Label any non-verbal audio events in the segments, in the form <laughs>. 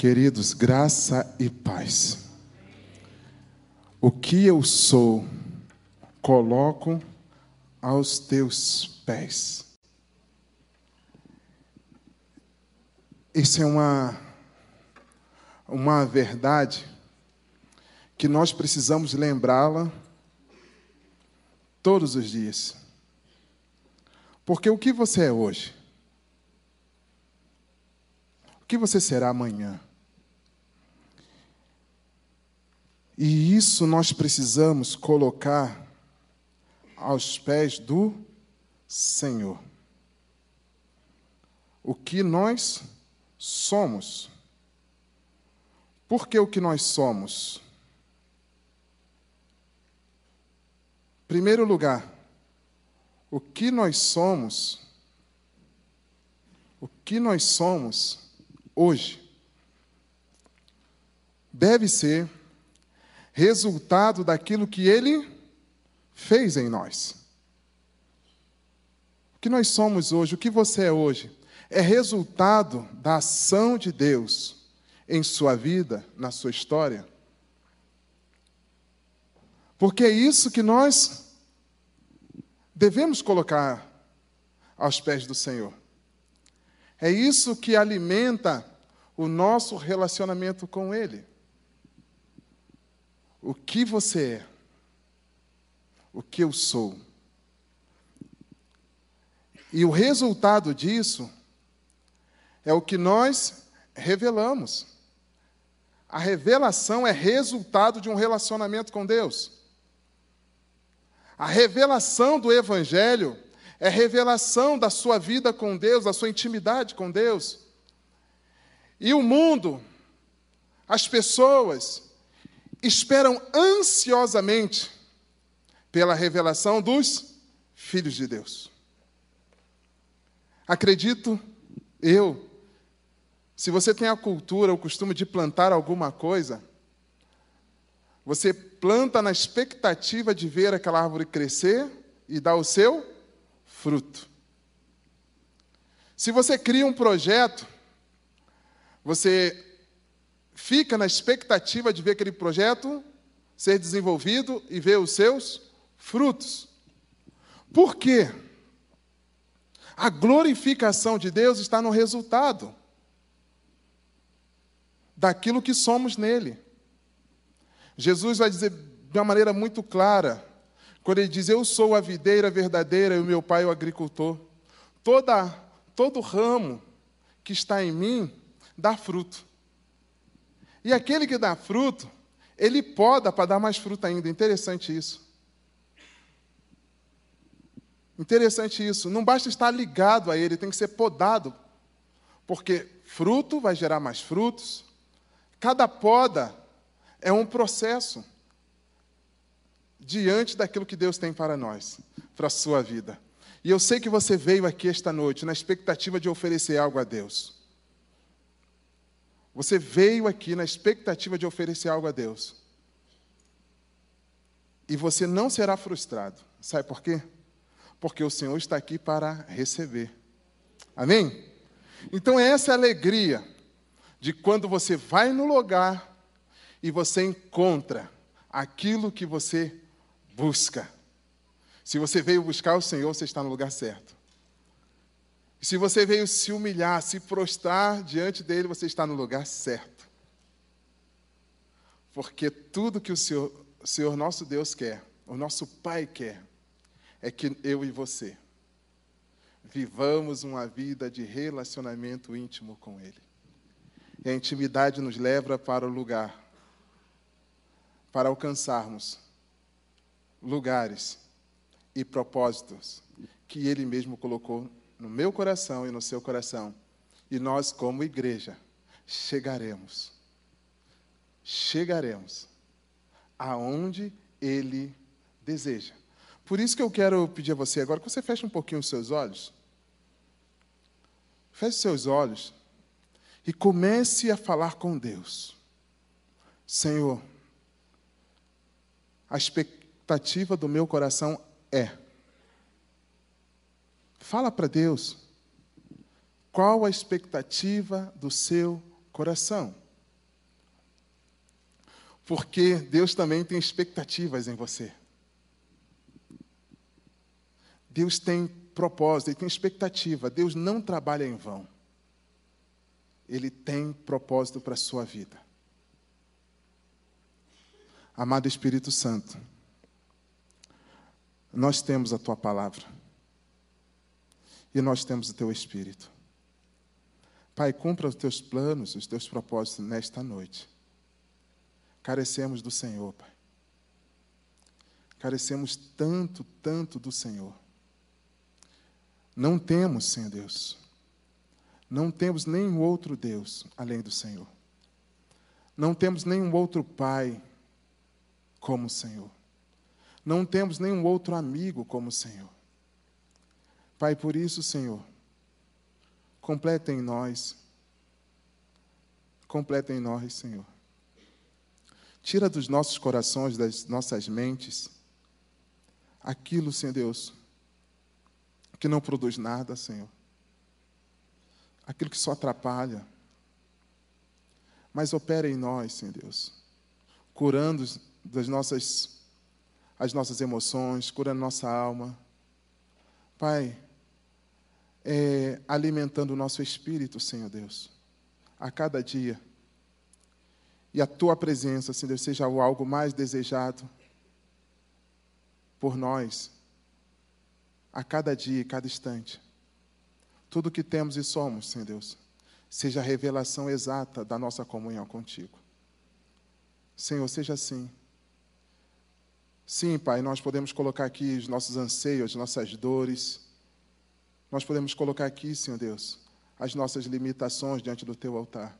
Queridos, graça e paz. O que eu sou, coloco aos teus pés. Isso é uma, uma verdade que nós precisamos lembrá-la todos os dias. Porque o que você é hoje? O que você será amanhã? E isso nós precisamos colocar aos pés do Senhor. O que nós somos. Por que o que nós somos? Primeiro lugar, o que nós somos, o que nós somos hoje, deve ser resultado daquilo que Ele fez em nós. O que nós somos hoje, o que você é hoje, é resultado da ação de Deus em sua vida, na sua história. Porque é isso que nós devemos colocar aos pés do Senhor. É isso que alimenta o nosso relacionamento com Ele o que você é, o que eu sou. E o resultado disso é o que nós revelamos. A revelação é resultado de um relacionamento com Deus. A revelação do Evangelho é revelação da sua vida com Deus, da sua intimidade com Deus. E o mundo, as pessoas, esperam ansiosamente pela revelação dos filhos de Deus. Acredito eu, se você tem a cultura, o costume de plantar alguma coisa, você planta na expectativa de ver aquela árvore crescer e dar o seu fruto. Se você cria um projeto, você fica na expectativa de ver aquele projeto ser desenvolvido e ver os seus frutos. Por quê? A glorificação de Deus está no resultado daquilo que somos nele. Jesus vai dizer de uma maneira muito clara, quando ele diz: Eu sou a videira verdadeira e o meu pai é o agricultor. Toda, todo ramo que está em mim dá fruto. E aquele que dá fruto, ele poda para dar mais fruto ainda. Interessante isso. Interessante isso. Não basta estar ligado a ele, tem que ser podado. Porque fruto vai gerar mais frutos. Cada poda é um processo diante daquilo que Deus tem para nós, para a sua vida. E eu sei que você veio aqui esta noite na expectativa de oferecer algo a Deus. Você veio aqui na expectativa de oferecer algo a Deus. E você não será frustrado. Sabe por quê? Porque o Senhor está aqui para receber. Amém? Então, essa é a alegria de quando você vai no lugar e você encontra aquilo que você busca. Se você veio buscar o Senhor, você está no lugar certo. Se você veio se humilhar, se prostrar diante dele, você está no lugar certo. Porque tudo que o Senhor, o Senhor nosso Deus quer, o nosso Pai quer, é que eu e você vivamos uma vida de relacionamento íntimo com Ele. E a intimidade nos leva para o lugar, para alcançarmos lugares e propósitos que Ele mesmo colocou no meu coração e no seu coração. E nós, como igreja, chegaremos. Chegaremos aonde Ele deseja. Por isso que eu quero pedir a você agora que você feche um pouquinho os seus olhos. Feche os seus olhos e comece a falar com Deus. Senhor, a expectativa do meu coração é Fala para Deus. Qual a expectativa do seu coração? Porque Deus também tem expectativas em você. Deus tem propósito, Ele tem expectativa. Deus não trabalha em vão. Ele tem propósito para a sua vida. Amado Espírito Santo, nós temos a tua palavra e nós temos o teu Espírito. Pai, cumpra os teus planos, os teus propósitos nesta noite. Carecemos do Senhor, Pai. Carecemos tanto, tanto do Senhor. Não temos, Senhor Deus. Não temos nenhum outro Deus além do Senhor. Não temos nenhum outro Pai como o Senhor. Não temos nenhum outro amigo como o Senhor. Pai, por isso, Senhor, completa em nós, completa em nós, Senhor. Tira dos nossos corações, das nossas mentes, aquilo, Senhor Deus, que não produz nada, Senhor. Aquilo que só atrapalha. Mas opera em nós, Senhor Deus, curando das nossas as nossas emoções, curando nossa alma. Pai, é, alimentando o nosso espírito, Senhor Deus, a cada dia. E a tua presença, Senhor Deus, seja algo mais desejado por nós, a cada dia e cada instante. Tudo que temos e somos, Senhor Deus, seja a revelação exata da nossa comunhão contigo. Senhor, seja assim. Sim, Pai, nós podemos colocar aqui os nossos anseios, as nossas dores. Nós podemos colocar aqui, Senhor Deus, as nossas limitações diante do Teu altar.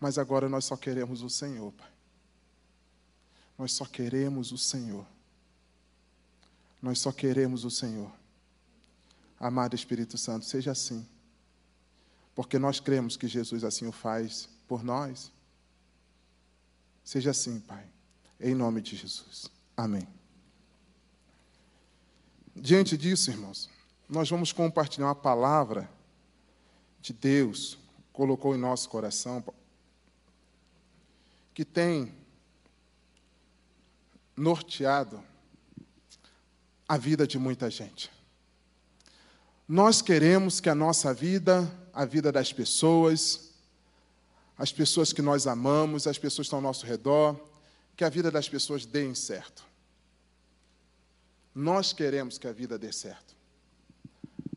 Mas agora nós só queremos o Senhor, Pai. Nós só queremos o Senhor. Nós só queremos o Senhor. Amado Espírito Santo, seja assim. Porque nós cremos que Jesus assim o faz por nós. Seja assim, Pai. Em nome de Jesus. Amém. Diante disso, irmãos, nós vamos compartilhar uma palavra de Deus, colocou em nosso coração, que tem norteado a vida de muita gente. Nós queremos que a nossa vida, a vida das pessoas, as pessoas que nós amamos, as pessoas que estão ao nosso redor, que a vida das pessoas dê certo. Nós queremos que a vida dê certo.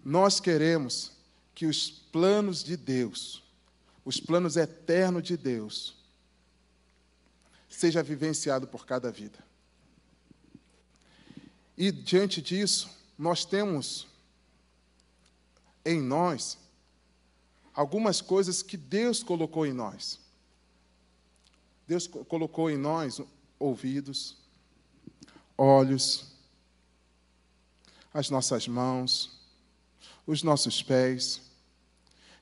Nós queremos que os planos de Deus, os planos eternos de Deus, seja vivenciado por cada vida. E diante disso, nós temos em nós algumas coisas que Deus colocou em nós. Deus colocou em nós ouvidos, olhos, as nossas mãos, os nossos pés,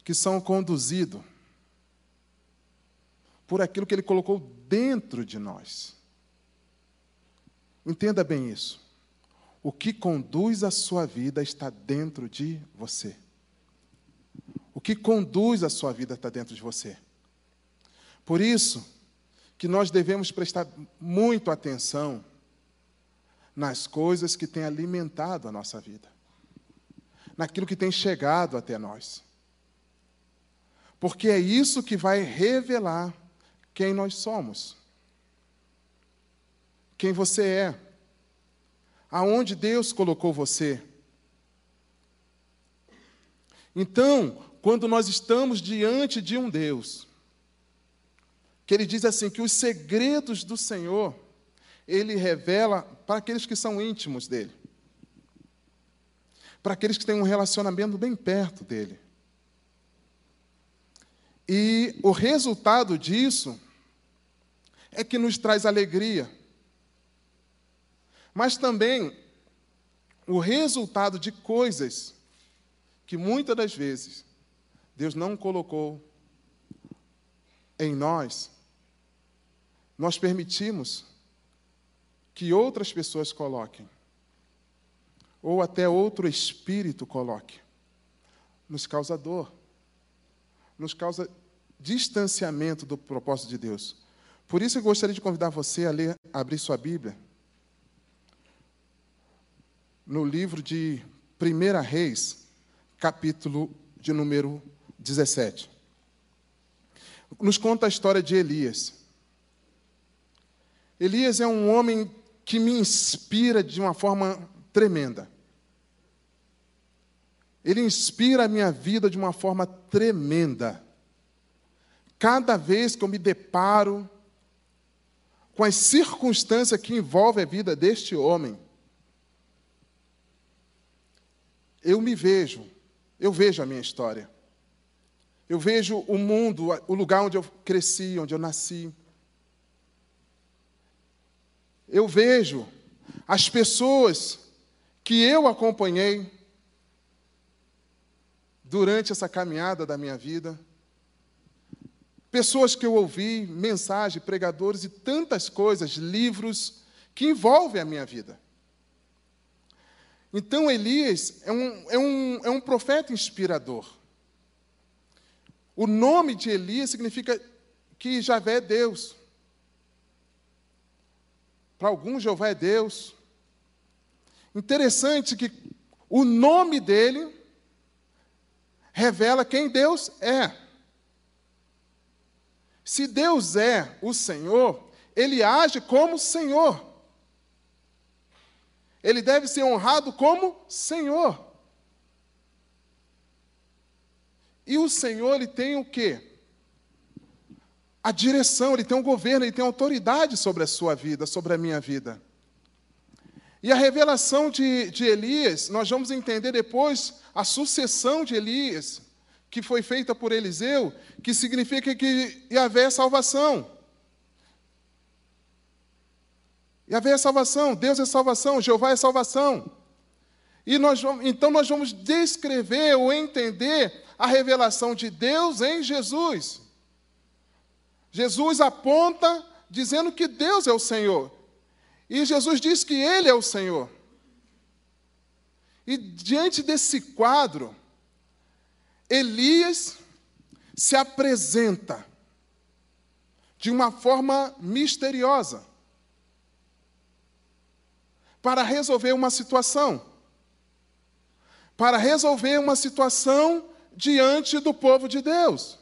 que são conduzidos por aquilo que Ele colocou dentro de nós. Entenda bem isso. O que conduz a sua vida está dentro de você. O que conduz a sua vida está dentro de você. Por isso, que nós devemos prestar muito atenção nas coisas que têm alimentado a nossa vida, naquilo que tem chegado até nós. Porque é isso que vai revelar quem nós somos, quem você é, aonde Deus colocou você. Então, quando nós estamos diante de um Deus, que ele diz assim: que os segredos do Senhor, ele revela para aqueles que são íntimos dele, para aqueles que têm um relacionamento bem perto dele. E o resultado disso é que nos traz alegria, mas também o resultado de coisas que muitas das vezes Deus não colocou em nós nós permitimos que outras pessoas coloquem, ou até outro espírito coloque, nos causa dor, nos causa distanciamento do propósito de Deus. Por isso eu gostaria de convidar você a ler, a abrir sua Bíblia no livro de 1 Reis, capítulo de número 17. Nos conta a história de Elias. Elias é um homem que me inspira de uma forma tremenda. Ele inspira a minha vida de uma forma tremenda. Cada vez que eu me deparo com as circunstâncias que envolvem a vida deste homem, eu me vejo, eu vejo a minha história. Eu vejo o mundo, o lugar onde eu cresci, onde eu nasci. Eu vejo as pessoas que eu acompanhei durante essa caminhada da minha vida. Pessoas que eu ouvi, mensagens, pregadores e tantas coisas, livros que envolvem a minha vida. Então, Elias é um, é um, é um profeta inspirador. O nome de Elias significa que Javé é Deus. Para alguns, Jeová é Deus. Interessante que o nome dele revela quem Deus é. Se Deus é o Senhor, ele age como Senhor. Ele deve ser honrado como Senhor. E o Senhor, ele tem o quê? A direção, ele tem um governo, ele tem autoridade sobre a sua vida, sobre a minha vida. E a revelação de, de Elias, nós vamos entender depois a sucessão de Elias, que foi feita por Eliseu, que significa que ia haver salvação. Yahvé é salvação, Deus é salvação, Jeová é salvação. E nós vamos, então nós vamos descrever ou entender a revelação de Deus em Jesus. Jesus aponta dizendo que Deus é o Senhor. E Jesus diz que Ele é o Senhor. E diante desse quadro, Elias se apresenta de uma forma misteriosa para resolver uma situação. Para resolver uma situação diante do povo de Deus.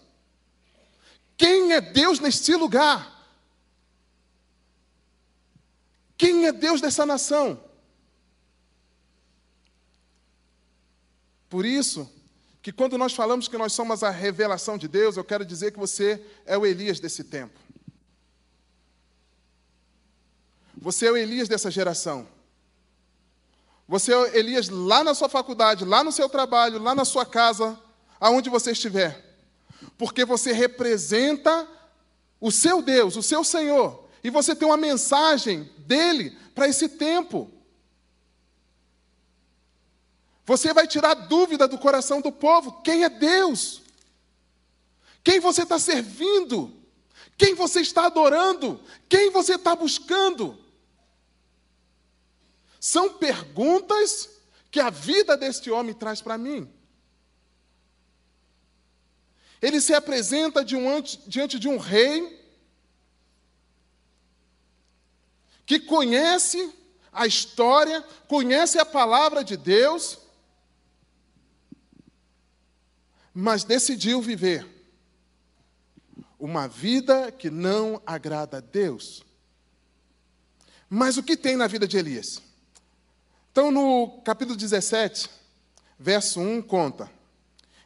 Quem é Deus neste lugar? Quem é Deus dessa nação? Por isso, que quando nós falamos que nós somos a revelação de Deus, eu quero dizer que você é o Elias desse tempo. Você é o Elias dessa geração. Você, Elias, lá na sua faculdade, lá no seu trabalho, lá na sua casa, aonde você estiver. Porque você representa o seu Deus, o seu Senhor. E você tem uma mensagem dele para esse tempo. Você vai tirar dúvida do coração do povo: quem é Deus? Quem você está servindo? Quem você está adorando? Quem você está buscando? São perguntas que a vida deste homem traz para mim. Ele se apresenta diante de um rei que conhece a história, conhece a palavra de Deus, mas decidiu viver uma vida que não agrada a Deus. Mas o que tem na vida de Elias? Então, no capítulo 17, verso 1, conta: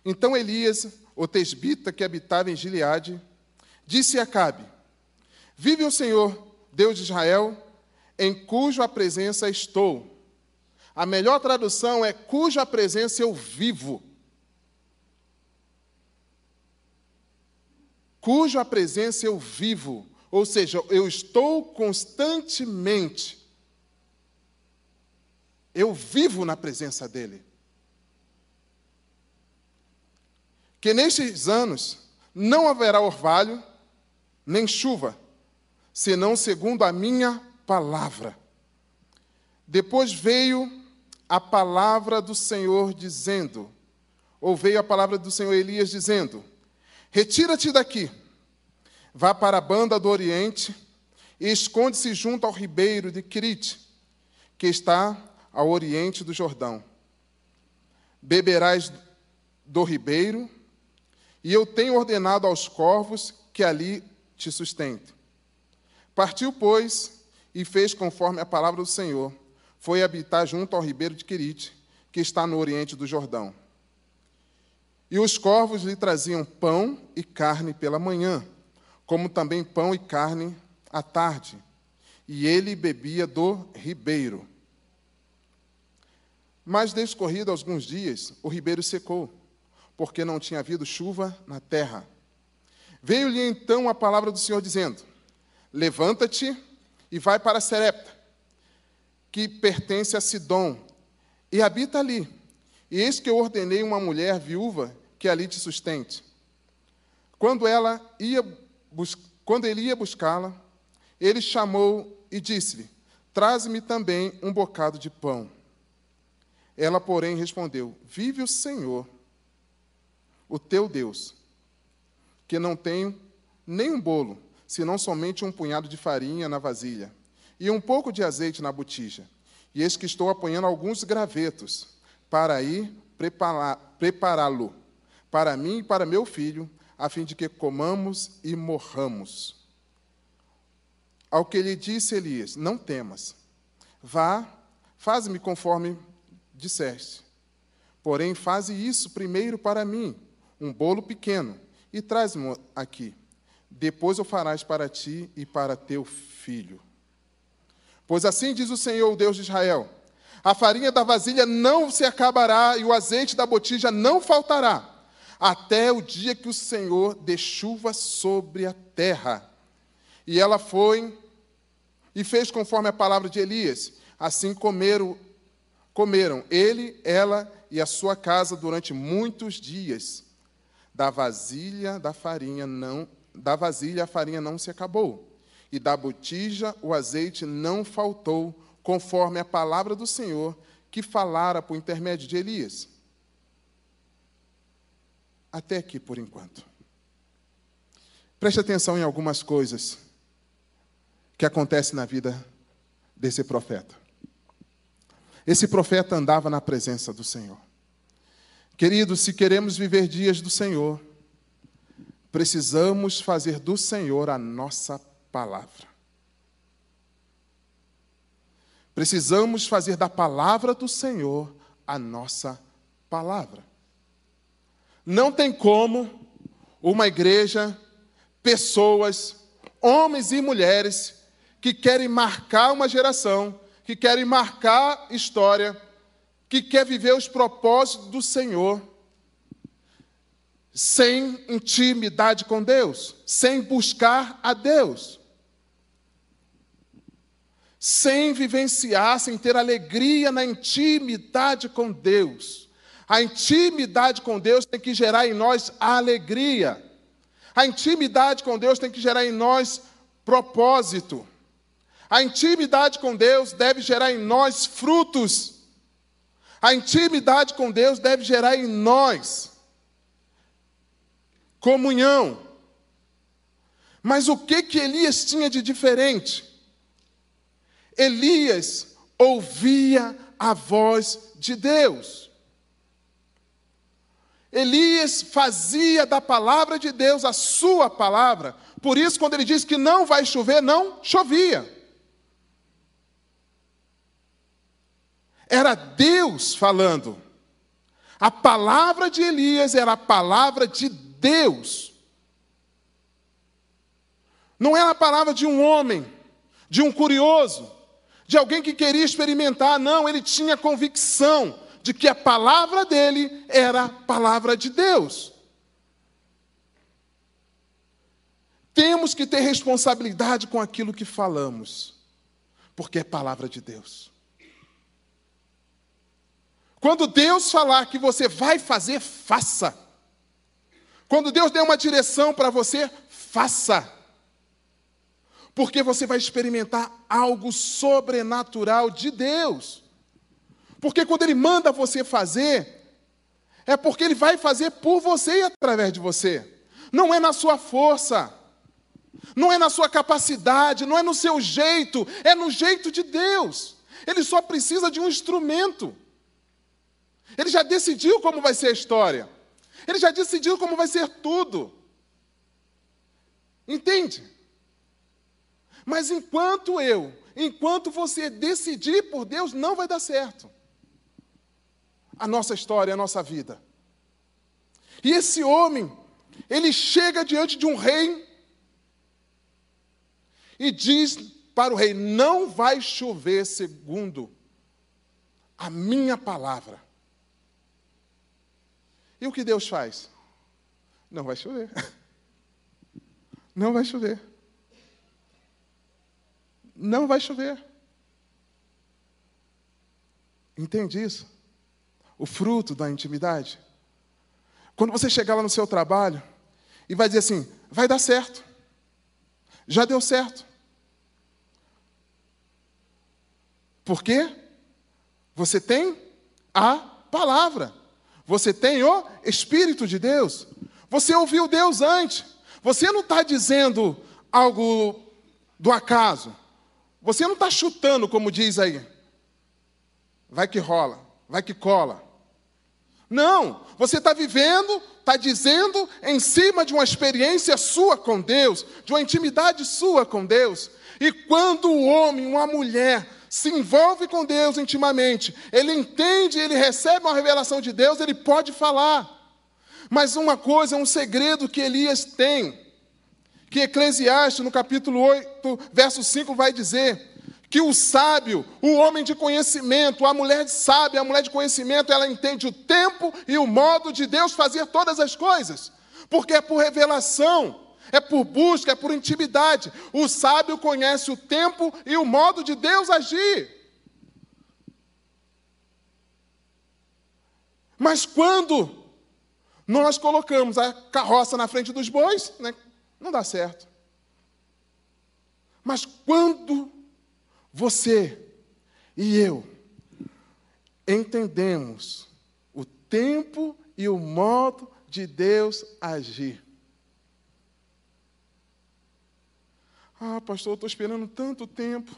Então Elias, o tesbita que habitava em Gileade, disse a Acabe: Vive o Senhor, Deus de Israel, em cuja presença estou. A melhor tradução é cuja presença eu vivo. Cuja presença eu vivo, ou seja, eu estou constantemente eu vivo na presença dEle. Que nestes anos não haverá orvalho, nem chuva, senão segundo a minha palavra. Depois veio a palavra do Senhor dizendo, ou veio a palavra do Senhor Elias dizendo: Retira-te daqui, vá para a banda do Oriente e esconde-se junto ao ribeiro de Crite, que está ao oriente do Jordão. Beberás do ribeiro, e eu tenho ordenado aos corvos que ali te sustentem. Partiu, pois, e fez conforme a palavra do Senhor. Foi habitar junto ao ribeiro de Querite, que está no oriente do Jordão. E os corvos lhe traziam pão e carne pela manhã, como também pão e carne à tarde, e ele bebia do ribeiro. Mas, descorrido alguns dias, o ribeiro secou, porque não tinha havido chuva na terra. Veio-lhe então a palavra do Senhor, dizendo: Levanta-te e vai para Serepta, que pertence a Sidom, e habita ali. E eis que eu ordenei uma mulher viúva que ali te sustente. Quando ela ia quando ele ia buscá-la, ele chamou e disse-lhe: Traze-me também um bocado de pão. Ela, porém, respondeu: Vive o Senhor, o teu Deus, que não tenho nem um bolo, senão somente um punhado de farinha na vasilha e um pouco de azeite na botija. E eis que estou apanhando alguns gravetos para ir prepará-lo para mim e para meu filho, a fim de que comamos e morramos. Ao que lhe disse Elias: Não temas, vá, faz-me conforme disseste. Porém, faze isso primeiro para mim, um bolo pequeno, e traz-me aqui. Depois o farás para ti e para teu filho. Pois assim diz o Senhor, o Deus de Israel: a farinha da vasilha não se acabará e o azeite da botija não faltará, até o dia que o Senhor dê chuva sobre a terra. E ela foi e fez conforme a palavra de Elias. Assim comeram, comeram ele, ela e a sua casa durante muitos dias. Da vasilha da farinha não, da vasilha a farinha não se acabou, e da botija o azeite não faltou, conforme a palavra do Senhor que falara por intermédio de Elias. Até aqui por enquanto. Preste atenção em algumas coisas que acontecem na vida desse profeta. Esse profeta andava na presença do Senhor. Queridos, se queremos viver dias do Senhor, precisamos fazer do Senhor a nossa palavra. Precisamos fazer da palavra do Senhor a nossa palavra. Não tem como uma igreja, pessoas, homens e mulheres que querem marcar uma geração, que querem marcar história, que quer viver os propósitos do Senhor, sem intimidade com Deus, sem buscar a Deus, sem vivenciar, sem ter alegria na intimidade com Deus. A intimidade com Deus tem que gerar em nós alegria. A intimidade com Deus tem que gerar em nós propósito. A intimidade com Deus deve gerar em nós frutos. A intimidade com Deus deve gerar em nós comunhão. Mas o que que Elias tinha de diferente? Elias ouvia a voz de Deus. Elias fazia da palavra de Deus a sua palavra. Por isso, quando ele diz que não vai chover, não chovia. Era Deus falando. A palavra de Elias era a palavra de Deus. Não era a palavra de um homem, de um curioso, de alguém que queria experimentar. Não, ele tinha convicção de que a palavra dele era a palavra de Deus. Temos que ter responsabilidade com aquilo que falamos, porque é palavra de Deus. Quando Deus falar que você vai fazer, faça. Quando Deus der uma direção para você, faça. Porque você vai experimentar algo sobrenatural de Deus. Porque quando Ele manda você fazer, é porque Ele vai fazer por você e através de você. Não é na sua força. Não é na sua capacidade, não é no seu jeito, é no jeito de Deus. Ele só precisa de um instrumento. Ele já decidiu como vai ser a história. Ele já decidiu como vai ser tudo. Entende? Mas enquanto eu, enquanto você decidir por Deus, não vai dar certo. A nossa história, a nossa vida. E esse homem, ele chega diante de um rei e diz para o rei: Não vai chover segundo a minha palavra. E o que Deus faz? Não vai chover. <laughs> Não vai chover. Não vai chover. Entende isso? O fruto da intimidade. Quando você chegar lá no seu trabalho e vai dizer assim: vai dar certo. Já deu certo. Por quê? Você tem a palavra. Você tem o Espírito de Deus. Você ouviu Deus antes. Você não está dizendo algo do acaso. Você não está chutando, como diz aí. Vai que rola, vai que cola. Não, você está vivendo, está dizendo em cima de uma experiência sua com Deus, de uma intimidade sua com Deus. E quando o homem, uma mulher, se envolve com Deus intimamente, ele entende, ele recebe uma revelação de Deus, ele pode falar. Mas uma coisa, um segredo que Elias tem, que Eclesiastes, no capítulo 8, verso 5, vai dizer: que o sábio, o homem de conhecimento, a mulher de sábia, a mulher de conhecimento, ela entende o tempo e o modo de Deus fazer todas as coisas, porque é por revelação é por busca, é por intimidade. O sábio conhece o tempo e o modo de Deus agir. Mas quando nós colocamos a carroça na frente dos bois, né, não dá certo. Mas quando você e eu entendemos o tempo e o modo de Deus agir, Ah, pastor, eu estou esperando tanto tempo,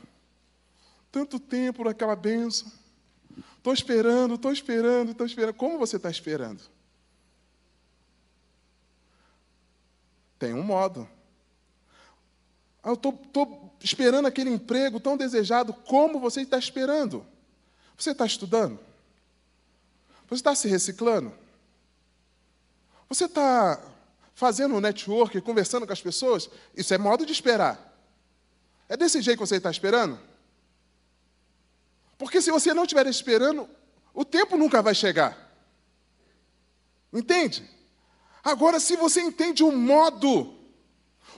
tanto tempo por aquela benção. Estou esperando, estou esperando, estou esperando. Como você está esperando? Tem um modo. Ah, eu estou esperando aquele emprego tão desejado. Como você está esperando? Você está estudando? Você está se reciclando? Você está fazendo um network, conversando com as pessoas? Isso é modo de esperar. É desse jeito que você está esperando? Porque se você não estiver esperando, o tempo nunca vai chegar. Entende? Agora, se você entende o modo,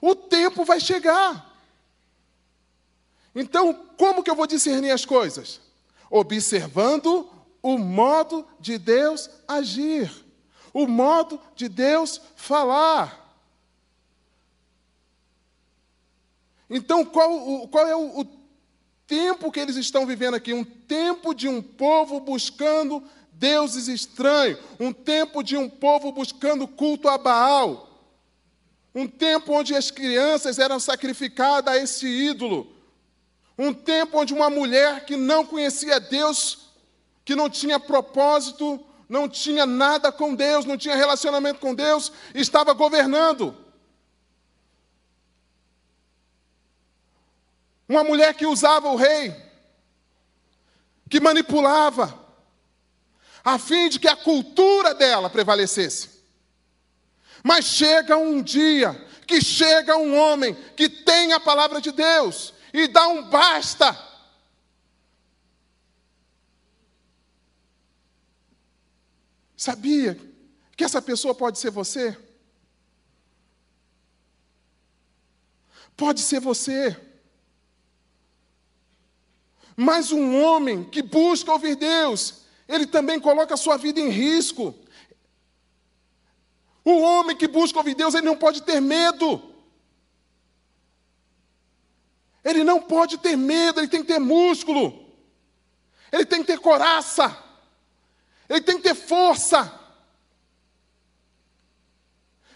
o tempo vai chegar. Então, como que eu vou discernir as coisas? Observando o modo de Deus agir, o modo de Deus falar. Então, qual, qual é o, o tempo que eles estão vivendo aqui? Um tempo de um povo buscando deuses estranhos, um tempo de um povo buscando culto a Baal, um tempo onde as crianças eram sacrificadas a esse ídolo, um tempo onde uma mulher que não conhecia Deus, que não tinha propósito, não tinha nada com Deus, não tinha relacionamento com Deus, estava governando. Uma mulher que usava o rei, que manipulava, a fim de que a cultura dela prevalecesse. Mas chega um dia que chega um homem que tem a palavra de Deus e dá um basta. Sabia que essa pessoa pode ser você? Pode ser você. Mas um homem que busca ouvir Deus, ele também coloca a sua vida em risco. O homem que busca ouvir Deus, ele não pode ter medo. Ele não pode ter medo, ele tem que ter músculo. Ele tem que ter coraça. Ele tem que ter força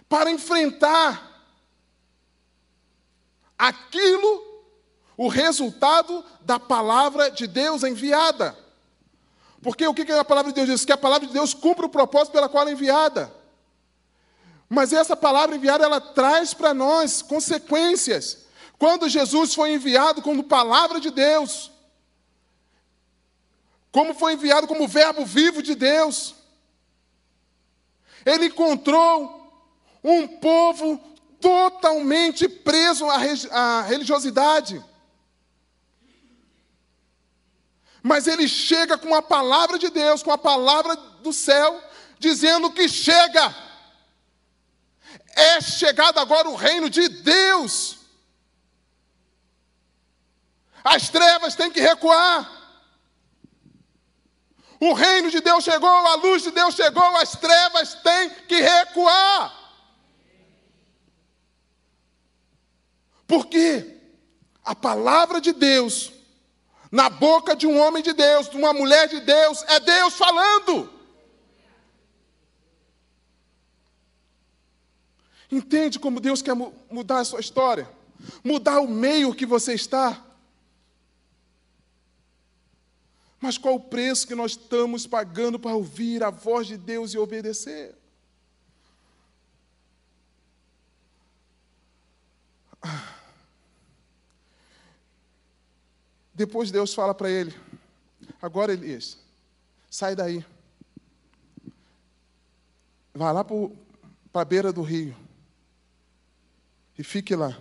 para enfrentar aquilo, o resultado da palavra de Deus enviada. Porque o que a palavra de Deus diz? Que a palavra de Deus cumpre o propósito pela qual é enviada. Mas essa palavra enviada, ela traz para nós consequências. Quando Jesus foi enviado como palavra de Deus, como foi enviado como verbo vivo de Deus, ele encontrou um povo totalmente preso à religiosidade. Mas ele chega com a palavra de Deus, com a palavra do céu, dizendo que chega. É chegado agora o reino de Deus. As trevas têm que recuar. O reino de Deus chegou, a luz de Deus chegou, as trevas têm que recuar. Porque a palavra de Deus, na boca de um homem de Deus, de uma mulher de Deus, é Deus falando. Entende como Deus quer mudar a sua história? Mudar o meio que você está? Mas qual o preço que nós estamos pagando para ouvir a voz de Deus e obedecer? Depois Deus fala para ele: Agora, Elias, sai daí. Vá lá para a beira do rio. E fique lá.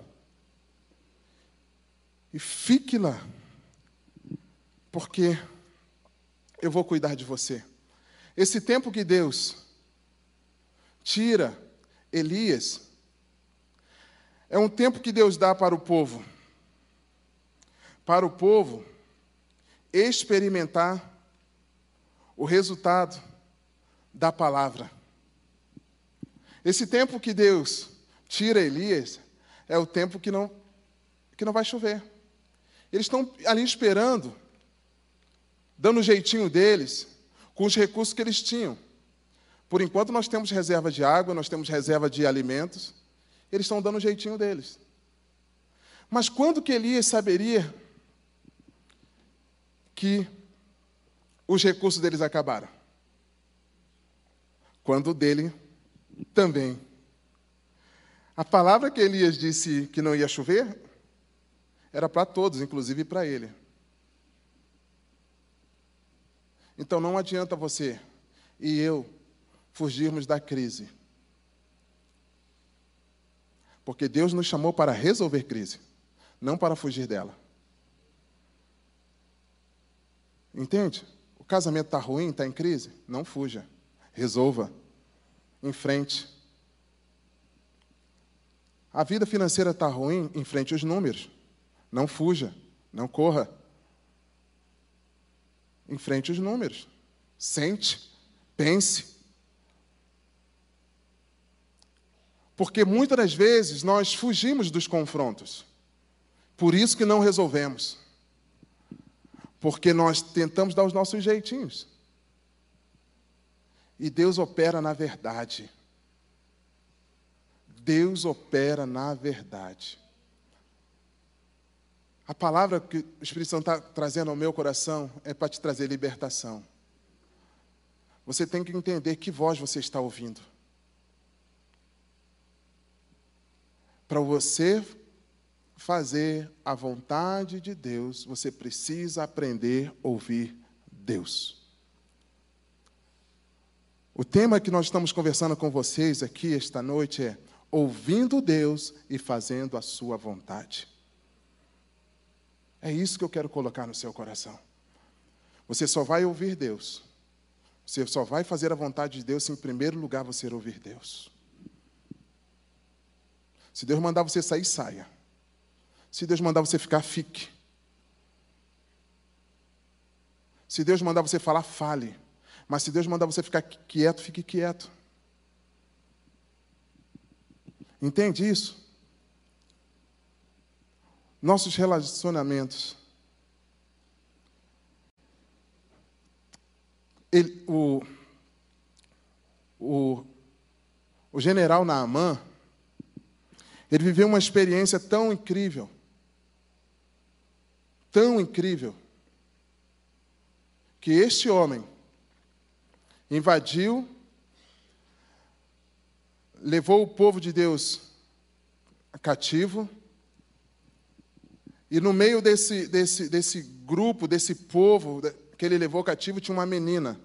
E fique lá. Porque eu vou cuidar de você. Esse tempo que Deus tira Elias, é um tempo que Deus dá para o povo, para o povo experimentar o resultado da palavra. Esse tempo que Deus tira Elias é o tempo que não que não vai chover. Eles estão ali esperando dando o jeitinho deles, com os recursos que eles tinham. Por enquanto, nós temos reserva de água, nós temos reserva de alimentos, eles estão dando o jeitinho deles. Mas quando que Elias saberia que os recursos deles acabaram? Quando o dele também. A palavra que Elias disse que não ia chover era para todos, inclusive para ele. Então não adianta você e eu fugirmos da crise. Porque Deus nos chamou para resolver crise, não para fugir dela. Entende? O casamento está ruim, está em crise? Não fuja. Resolva. Enfrente. A vida financeira está ruim? Enfrente os números. Não fuja. Não corra. Enfrente os números. Sente, pense. Porque muitas das vezes nós fugimos dos confrontos. Por isso que não resolvemos. Porque nós tentamos dar os nossos jeitinhos. E Deus opera na verdade. Deus opera na verdade. A palavra que o Espírito Santo está trazendo ao meu coração é para te trazer libertação. Você tem que entender que voz você está ouvindo. Para você fazer a vontade de Deus, você precisa aprender a ouvir Deus. O tema que nós estamos conversando com vocês aqui esta noite é ouvindo Deus e fazendo a sua vontade. É isso que eu quero colocar no seu coração. Você só vai ouvir Deus. Você só vai fazer a vontade de Deus se, em primeiro lugar, você ouvir Deus. Se Deus mandar você sair, saia. Se Deus mandar você ficar, fique. Se Deus mandar você falar, fale. Mas se Deus mandar você ficar quieto, fique quieto. Entende isso? nossos relacionamentos. Ele, o, o, o general Naamã, Ele viveu uma experiência tão incrível, tão incrível, que este homem invadiu, levou o povo de Deus cativo, e no meio desse, desse, desse grupo, desse povo que ele levou cativo, tinha uma menina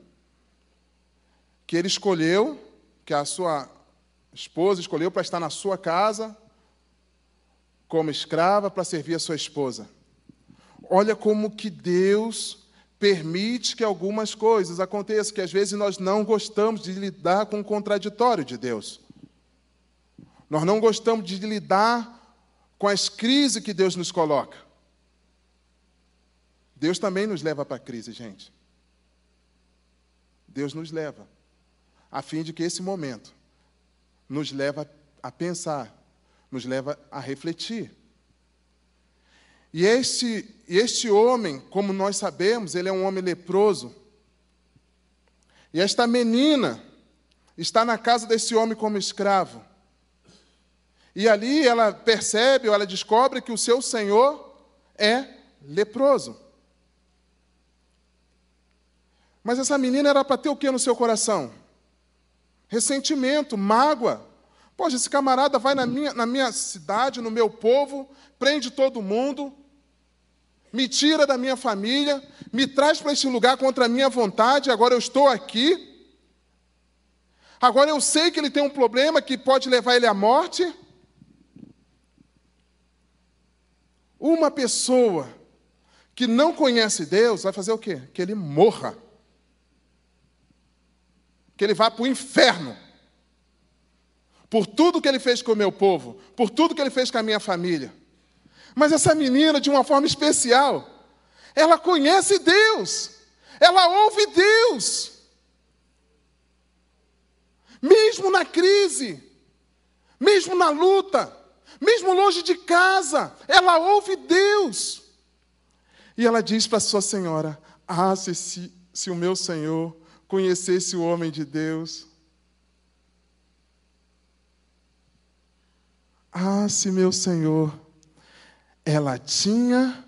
que ele escolheu, que a sua esposa escolheu para estar na sua casa, como escrava, para servir a sua esposa. Olha como que Deus permite que algumas coisas aconteçam, que às vezes nós não gostamos de lidar com o contraditório de Deus. Nós não gostamos de lidar com as crises que Deus nos coloca. Deus também nos leva para a crise, gente. Deus nos leva, a fim de que esse momento nos leva a pensar, nos leva a refletir. E este, este homem, como nós sabemos, ele é um homem leproso. E esta menina está na casa desse homem como escravo. E ali ela percebe, ou ela descobre que o seu senhor é leproso. Mas essa menina era para ter o que no seu coração? Ressentimento, mágoa. Poxa, esse camarada vai na minha, na minha cidade, no meu povo, prende todo mundo, me tira da minha família, me traz para este lugar contra a minha vontade, agora eu estou aqui. Agora eu sei que ele tem um problema que pode levar ele à morte. Uma pessoa que não conhece Deus vai fazer o quê? Que ele morra. Que ele vá para o inferno. Por tudo que ele fez com o meu povo, por tudo que ele fez com a minha família. Mas essa menina, de uma forma especial, ela conhece Deus, ela ouve Deus. Mesmo na crise, mesmo na luta, mesmo longe de casa, ela ouve Deus. E ela diz para sua senhora: Ah, se, se, se o meu senhor conhecesse o homem de Deus. Ah, se meu senhor, ela tinha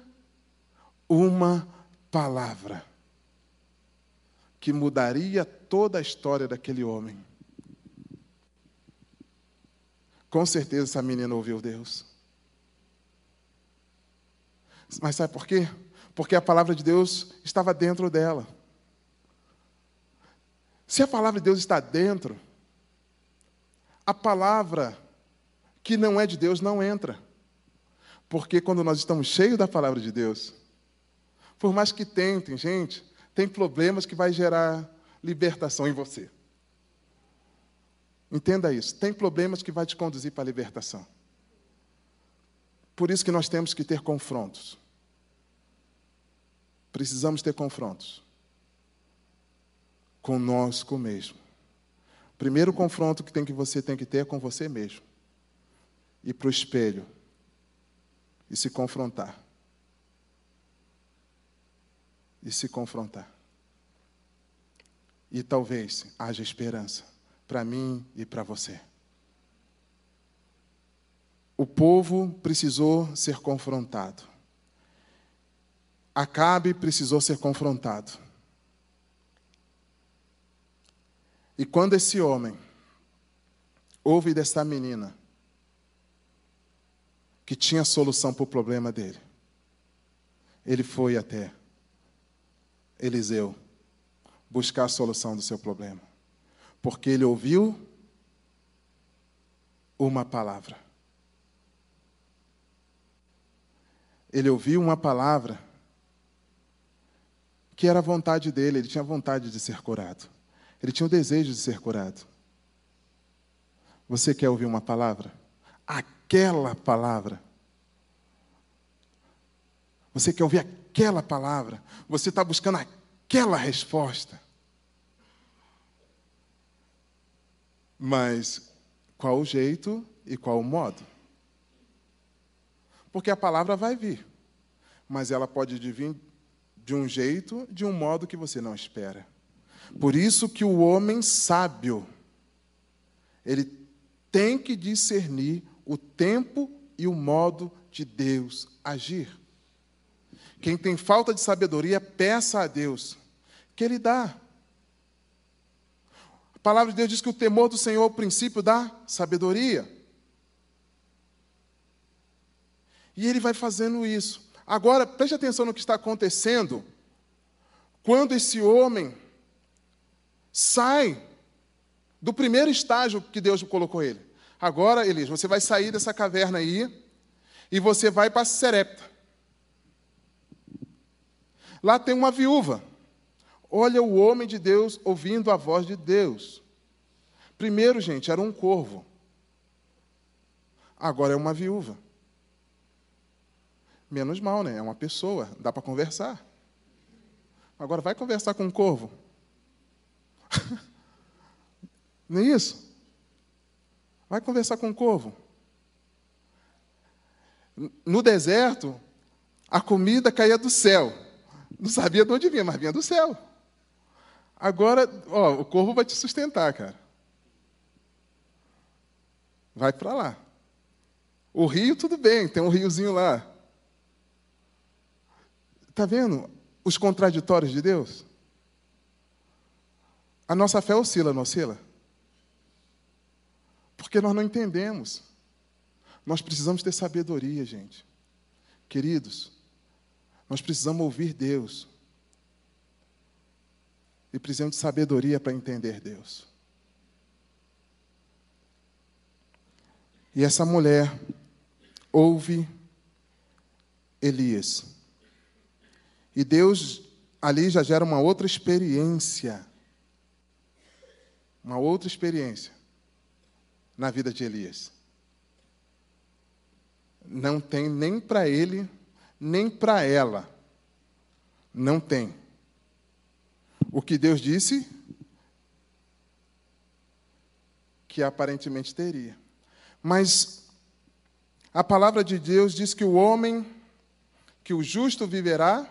uma palavra que mudaria toda a história daquele homem. Com certeza essa menina ouviu Deus. Mas sabe por quê? Porque a palavra de Deus estava dentro dela. Se a palavra de Deus está dentro, a palavra que não é de Deus não entra. Porque quando nós estamos cheios da palavra de Deus, por mais que tentem, gente, tem problemas que vai gerar libertação em você. Entenda isso. Tem problemas que vai te conduzir para a libertação. Por isso que nós temos que ter confrontos. Precisamos ter confrontos. Conosco mesmo. Primeiro confronto que, tem que você tem que ter é com você mesmo. Ir para o espelho e se confrontar. E se confrontar. E talvez haja esperança para mim e para você. O povo precisou ser confrontado. Acabe precisou ser confrontado. E quando esse homem ouve dessa menina que tinha solução para o problema dele, ele foi até Eliseu buscar a solução do seu problema porque ele ouviu uma palavra. Ele ouviu uma palavra que era a vontade dele, ele tinha vontade de ser curado. Ele tinha o desejo de ser curado. Você quer ouvir uma palavra? Aquela palavra. Você quer ouvir aquela palavra? Você está buscando aquela resposta? Mas qual o jeito e qual o modo? Porque a palavra vai vir, mas ela pode vir de um jeito, de um modo que você não espera. Por isso que o homem sábio, ele tem que discernir o tempo e o modo de Deus agir. Quem tem falta de sabedoria, peça a Deus, que Ele dá. A palavra de Deus diz que o temor do Senhor é o princípio da sabedoria. E Ele vai fazendo isso. Agora, preste atenção no que está acontecendo. Quando esse homem sai do primeiro estágio que Deus colocou ele. Agora, Elias, você vai sair dessa caverna aí e você vai para Serepta. Lá tem uma viúva. Olha o homem de Deus ouvindo a voz de Deus. Primeiro, gente, era um corvo. Agora é uma viúva. Menos mal, né? É uma pessoa, dá para conversar. Agora vai conversar com um corvo. <laughs> Não é isso? Vai conversar com um corvo. No deserto, a comida caía do céu. Não sabia de onde vinha, mas vinha do céu. Agora, ó, o corvo vai te sustentar, cara. Vai para lá. O rio, tudo bem, tem um riozinho lá. Está vendo os contraditórios de Deus? A nossa fé oscila, não oscila? Porque nós não entendemos. Nós precisamos ter sabedoria, gente. Queridos, nós precisamos ouvir Deus. E precisamos de sabedoria para entender Deus. E essa mulher ouve Elias. E Deus ali já gera uma outra experiência. Uma outra experiência na vida de Elias. Não tem nem para ele nem para ela. Não tem. O que Deus disse que aparentemente teria. Mas a palavra de Deus diz que o homem, que o justo viverá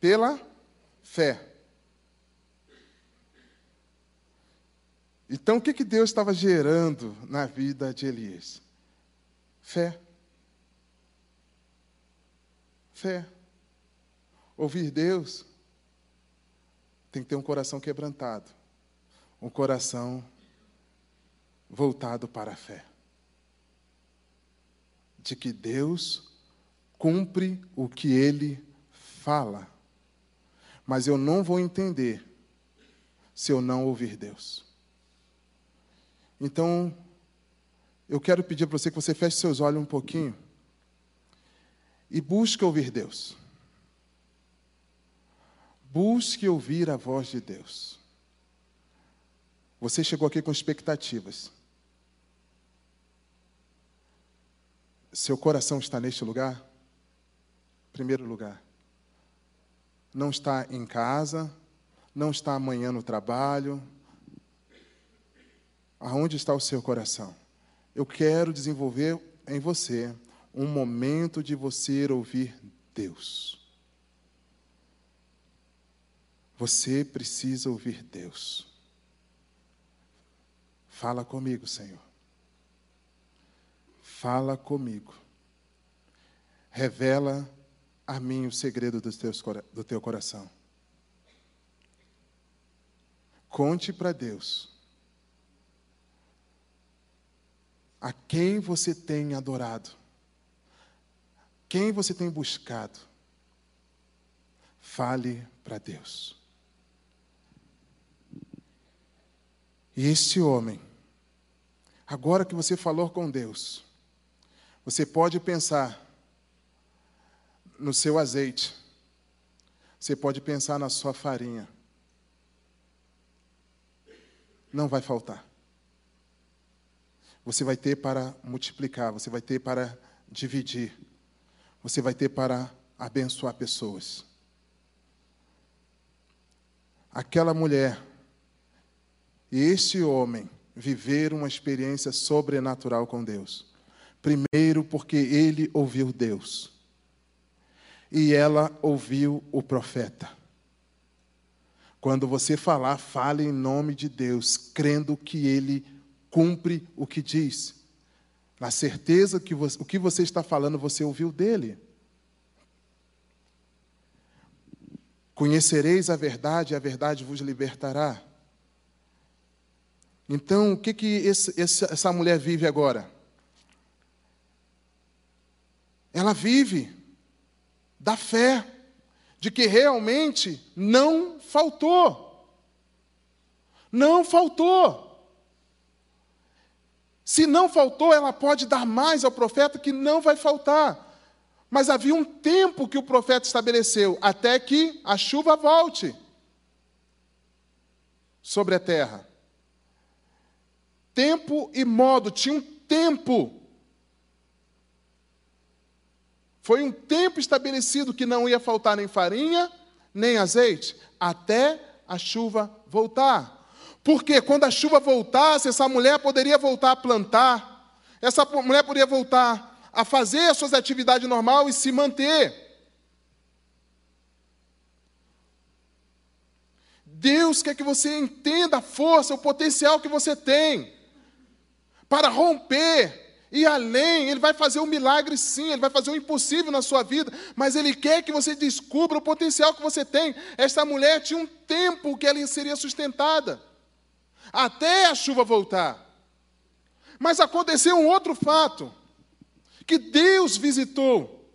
pela fé. Então, o que, que Deus estava gerando na vida de Elias? Fé. Fé. Ouvir Deus tem que ter um coração quebrantado, um coração voltado para a fé. De que Deus cumpre o que ele fala. Mas eu não vou entender se eu não ouvir Deus. Então, eu quero pedir para você que você feche seus olhos um pouquinho e busque ouvir Deus. Busque ouvir a voz de Deus. Você chegou aqui com expectativas. Seu coração está neste lugar? Primeiro lugar. Não está em casa, não está amanhã no trabalho. Aonde está o seu coração? Eu quero desenvolver em você um momento de você ouvir Deus. Você precisa ouvir Deus. Fala comigo, Senhor. Fala comigo. Revela a mim o segredo do, teus, do teu coração. Conte para Deus a quem você tem adorado. Quem você tem buscado? Fale para Deus. E este homem, agora que você falou com Deus, você pode pensar no seu azeite, você pode pensar na sua farinha. Não vai faltar. Você vai ter para multiplicar, você vai ter para dividir você vai ter para abençoar pessoas. Aquela mulher e este homem viveram uma experiência sobrenatural com Deus. Primeiro, porque ele ouviu Deus. E ela ouviu o profeta. Quando você falar, fale em nome de Deus, crendo que ele cumpre o que diz. na certeza que você, o que você está falando você ouviu dele. Conhecereis a verdade e a verdade vos libertará. Então, o que, que esse, essa mulher vive agora? Ela vive da fé, de que realmente não faltou. Não faltou. Se não faltou, ela pode dar mais ao profeta que não vai faltar. Mas havia um tempo que o profeta estabeleceu, até que a chuva volte sobre a terra. Tempo e modo, tinha um tempo. Foi um tempo estabelecido que não ia faltar nem farinha, nem azeite, até a chuva voltar. Porque quando a chuva voltasse, essa mulher poderia voltar a plantar, essa mulher poderia voltar a fazer as suas atividades normal e se manter. Deus quer que você entenda a força, o potencial que você tem para romper e além, Ele vai fazer um milagre sim, Ele vai fazer o um impossível na sua vida, mas Ele quer que você descubra o potencial que você tem. Esta mulher tinha um tempo que ela seria sustentada até a chuva voltar. Mas aconteceu um outro fato, que Deus visitou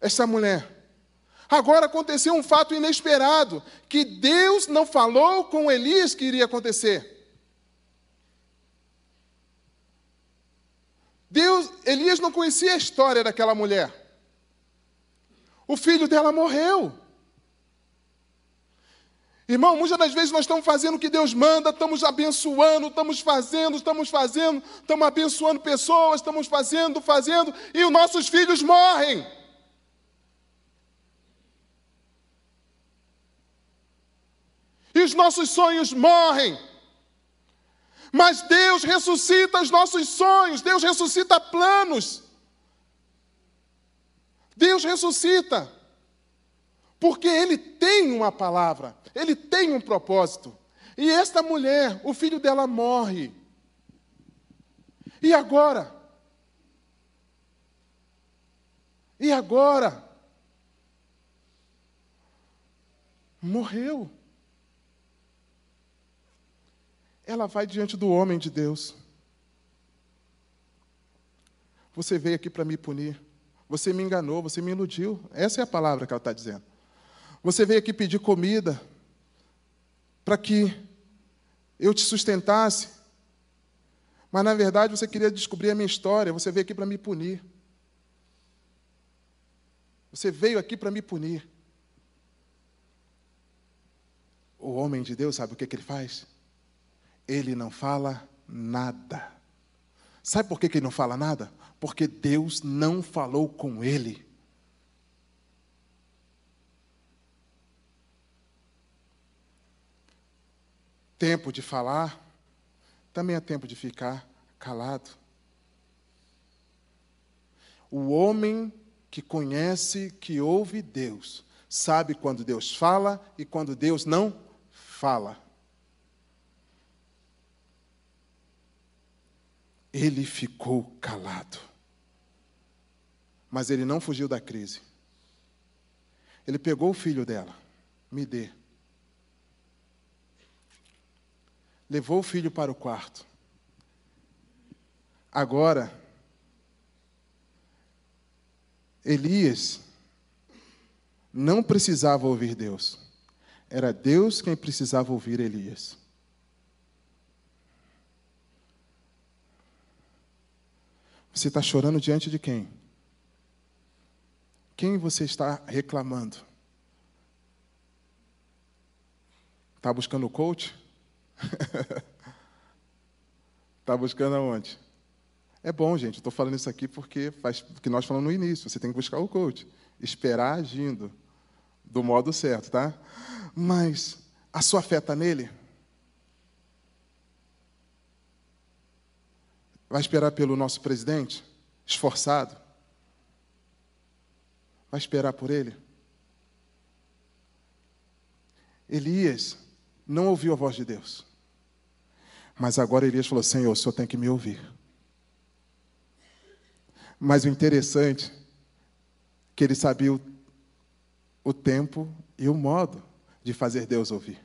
essa mulher. Agora aconteceu um fato inesperado, que Deus não falou com Elias que iria acontecer. Deus, Elias não conhecia a história daquela mulher. O filho dela morreu. Irmão, muitas das vezes nós estamos fazendo o que Deus manda, estamos abençoando, estamos fazendo, estamos fazendo, estamos abençoando pessoas, estamos fazendo, fazendo, e os nossos filhos morrem. E os nossos sonhos morrem. Mas Deus ressuscita os nossos sonhos, Deus ressuscita planos. Deus ressuscita. Porque Ele tem uma palavra. Ele tem um propósito. E esta mulher, o filho dela morre. E agora? E agora? Morreu. Ela vai diante do homem de Deus. Você veio aqui para me punir. Você me enganou, você me iludiu. Essa é a palavra que ela está dizendo. Você veio aqui pedir comida para que eu te sustentasse. Mas na verdade você queria descobrir a minha história, você veio aqui para me punir. Você veio aqui para me punir. O homem de Deus, sabe o que, que ele faz? Ele não fala nada. Sabe por que, que ele não fala nada? Porque Deus não falou com ele. Tempo de falar, também é tempo de ficar calado. O homem que conhece, que ouve Deus, sabe quando Deus fala e quando Deus não fala. Ele ficou calado. Mas ele não fugiu da crise. Ele pegou o filho dela, me dê. Levou o filho para o quarto. Agora, Elias não precisava ouvir Deus, era Deus quem precisava ouvir Elias. Você está chorando diante de quem? Quem você está reclamando? Está buscando o coach? Está <laughs> buscando aonde? É bom, gente. Estou falando isso aqui porque faz que nós falamos no início. Você tem que buscar o coach, esperar agindo do modo certo, tá? Mas a sua fé está nele? Vai esperar pelo nosso presidente, esforçado? Vai esperar por ele? Elias não ouviu a voz de Deus. Mas agora Elias falou: Senhor, o senhor tem que me ouvir. Mas o interessante é que ele sabia o, o tempo e o modo de fazer Deus ouvir.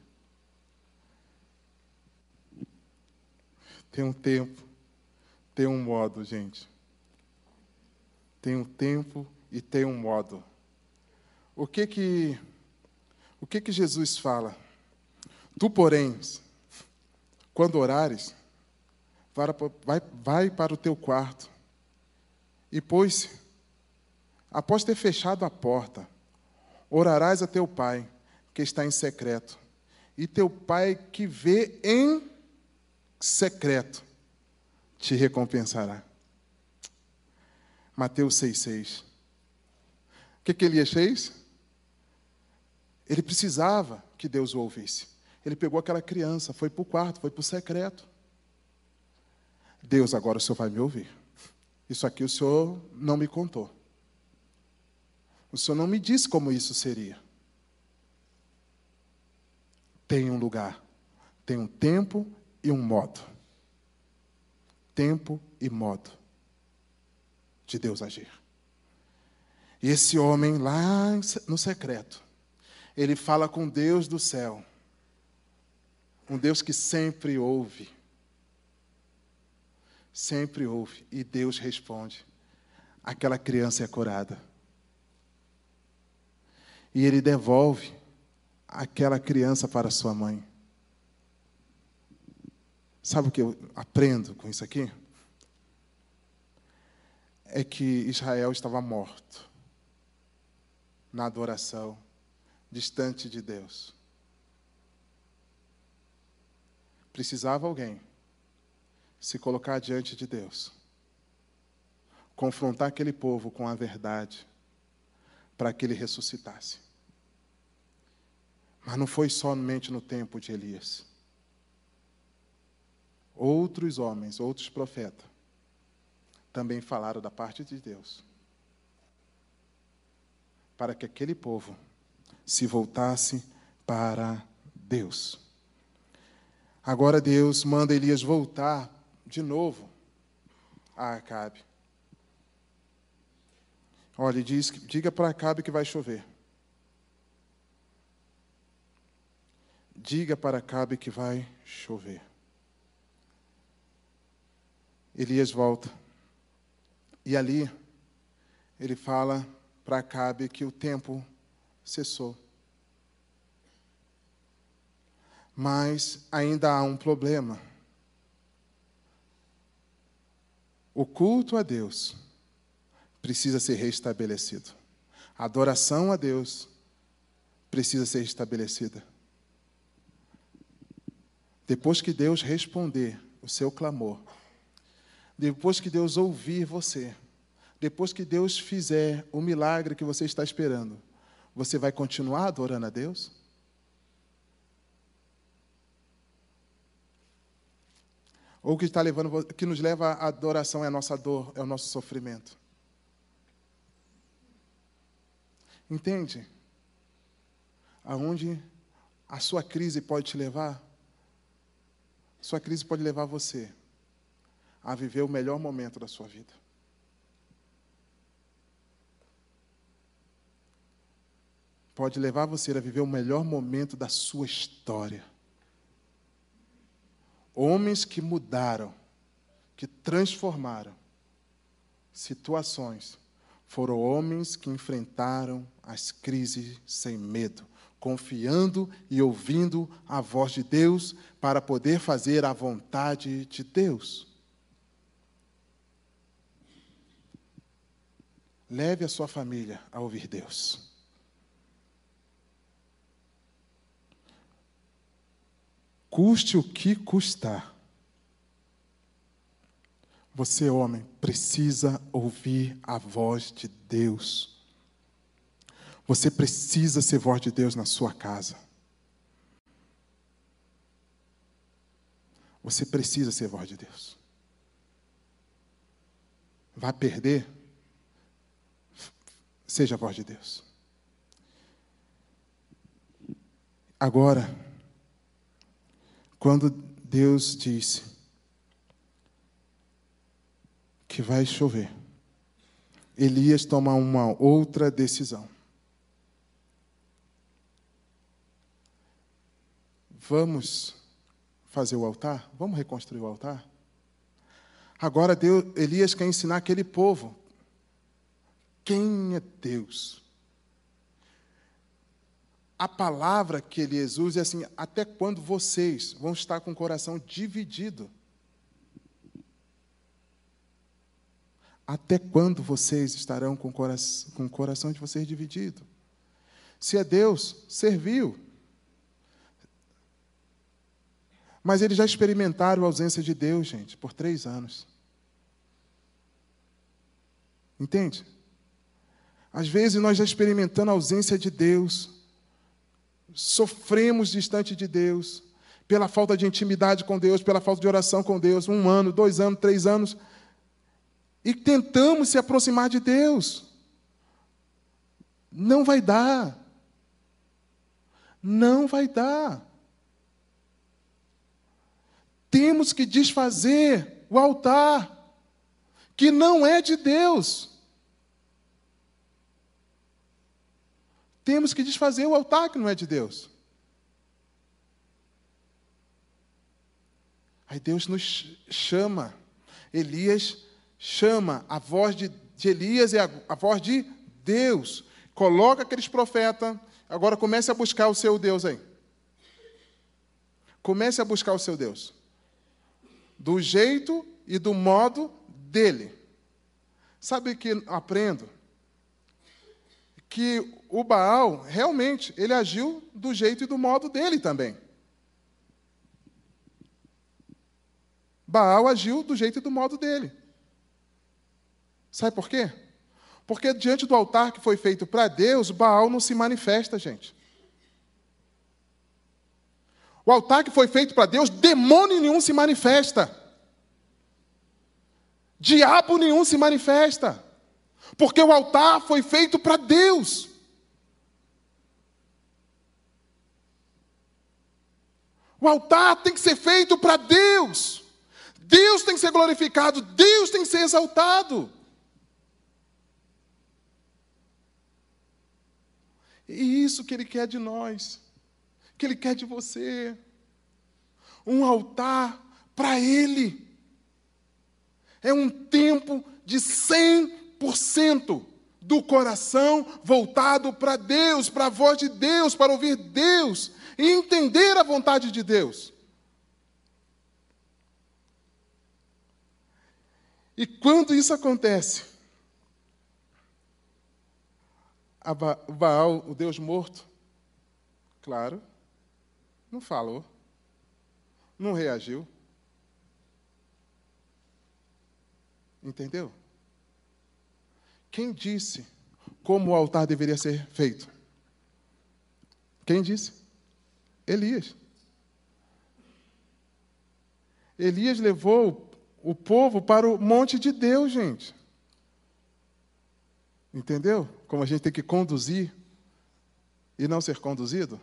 Tem um tempo, tem um modo, gente. Tem um tempo e tem um modo. O que que o que que Jesus fala? Tu, porém, quando orares, vai, vai para o teu quarto e, pois, após ter fechado a porta, orarás a teu pai, que está em secreto, e teu pai que vê em secreto te recompensará. Mateus 6,6. O que, que Elias fez? Ele precisava que Deus o ouvisse. Ele pegou aquela criança, foi para o quarto, foi para o secreto. Deus, agora o senhor vai me ouvir. Isso aqui o senhor não me contou. O senhor não me disse como isso seria. Tem um lugar, tem um tempo e um modo. Tempo e modo de Deus agir. E esse homem lá no secreto, ele fala com Deus do céu. Um Deus que sempre ouve sempre ouve e Deus responde. Aquela criança é curada. E ele devolve aquela criança para sua mãe. Sabe o que eu aprendo com isso aqui? É que Israel estava morto na adoração, distante de Deus. Precisava alguém se colocar diante de Deus, confrontar aquele povo com a verdade, para que ele ressuscitasse. Mas não foi somente no tempo de Elias. Outros homens, outros profetas, também falaram da parte de Deus, para que aquele povo se voltasse para Deus. Agora Deus manda Elias voltar de novo a Acabe. Olha, diz, diga para Acabe que vai chover. Diga para Acabe que vai chover. Elias volta. E ali, ele fala para Acabe que o tempo cessou. Mas ainda há um problema. O culto a Deus precisa ser restabelecido. A adoração a Deus precisa ser restabelecida. Depois que Deus responder o seu clamor, depois que Deus ouvir você, depois que Deus fizer o milagre que você está esperando, você vai continuar adorando a Deus? Ou que está levando, que nos leva à adoração é a nossa dor, é o nosso sofrimento. Entende? Aonde a sua crise pode te levar? Sua crise pode levar você a viver o melhor momento da sua vida. Pode levar você a viver o melhor momento da sua história. Homens que mudaram, que transformaram situações, foram homens que enfrentaram as crises sem medo, confiando e ouvindo a voz de Deus para poder fazer a vontade de Deus. Leve a sua família a ouvir Deus. Custe o que custar. Você, homem, precisa ouvir a voz de Deus. Você precisa ser voz de Deus na sua casa. Você precisa ser voz de Deus. Vai perder? Seja a voz de Deus. Agora, quando Deus disse que vai chover, Elias toma uma outra decisão. Vamos fazer o altar? Vamos reconstruir o altar? Agora Deus, Elias quer ensinar aquele povo quem é Deus. A palavra que Elias usa é assim: até quando vocês vão estar com o coração dividido? Até quando vocês estarão com o coração, com o coração de vocês dividido? Se é Deus, serviu. Mas eles já experimentaram a ausência de Deus, gente, por três anos. Entende? Às vezes nós já experimentando a ausência de Deus, sofremos distante de Deus, pela falta de intimidade com Deus, pela falta de oração com Deus, um ano, dois anos, três anos, e tentamos se aproximar de Deus. Não vai dar. Não vai dar. Temos que desfazer o altar, que não é de Deus. Temos que desfazer o altar que não é de Deus. Aí Deus nos chama. Elias chama. A voz de, de Elias é a, a voz de Deus. Coloca aqueles profetas. Agora comece a buscar o seu Deus aí. Comece a buscar o seu Deus do jeito e do modo dele. Sabe que aprendo? Que o Baal, realmente, ele agiu do jeito e do modo dele também. Baal agiu do jeito e do modo dele. Sabe por quê? Porque diante do altar que foi feito para Deus, Baal não se manifesta, gente. O altar que foi feito para Deus, demônio nenhum se manifesta. Diabo nenhum se manifesta. Porque o altar foi feito para Deus. O altar tem que ser feito para Deus. Deus tem que ser glorificado, Deus tem que ser exaltado. E isso que Ele quer de nós que Ele quer de você. Um altar para Ele. É um tempo de 100% do coração voltado para Deus, para a voz de Deus, para ouvir Deus e entender a vontade de Deus. E quando isso acontece, o Baal, o Deus morto, claro, não falou. Não reagiu. Entendeu? Quem disse como o altar deveria ser feito? Quem disse? Elias. Elias levou o povo para o monte de Deus, gente. Entendeu? Como a gente tem que conduzir e não ser conduzido?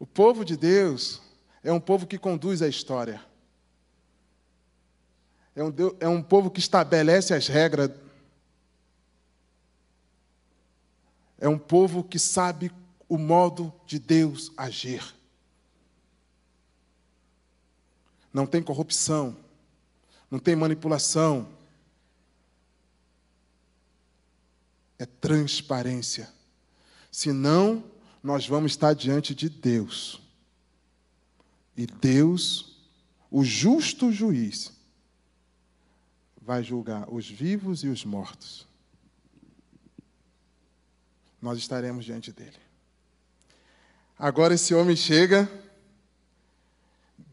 O povo de Deus é um povo que conduz a história. É um, Deus, é um povo que estabelece as regras. É um povo que sabe o modo de Deus agir. Não tem corrupção, não tem manipulação. É transparência. Senão, nós vamos estar diante de Deus. E Deus, o justo juiz, vai julgar os vivos e os mortos. Nós estaremos diante dele. Agora esse homem chega,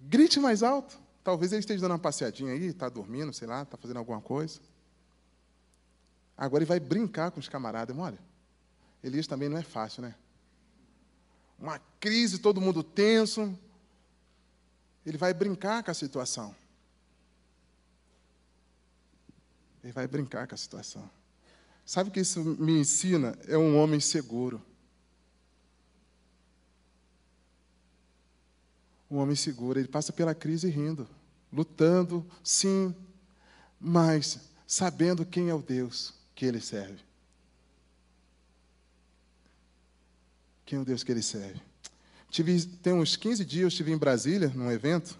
grite mais alto. Talvez ele esteja dando uma passeadinha aí, está dormindo, sei lá, está fazendo alguma coisa. Agora ele vai brincar com os camaradas. Olha, Elias também não é fácil, né? uma crise, todo mundo tenso. Ele vai brincar com a situação. Ele vai brincar com a situação. Sabe o que isso me ensina? É um homem seguro. Um homem seguro, ele passa pela crise rindo, lutando, sim, mas sabendo quem é o Deus que ele serve. Quem é o Deus que ele serve? Tive, tem uns 15 dias eu estive em Brasília, num evento,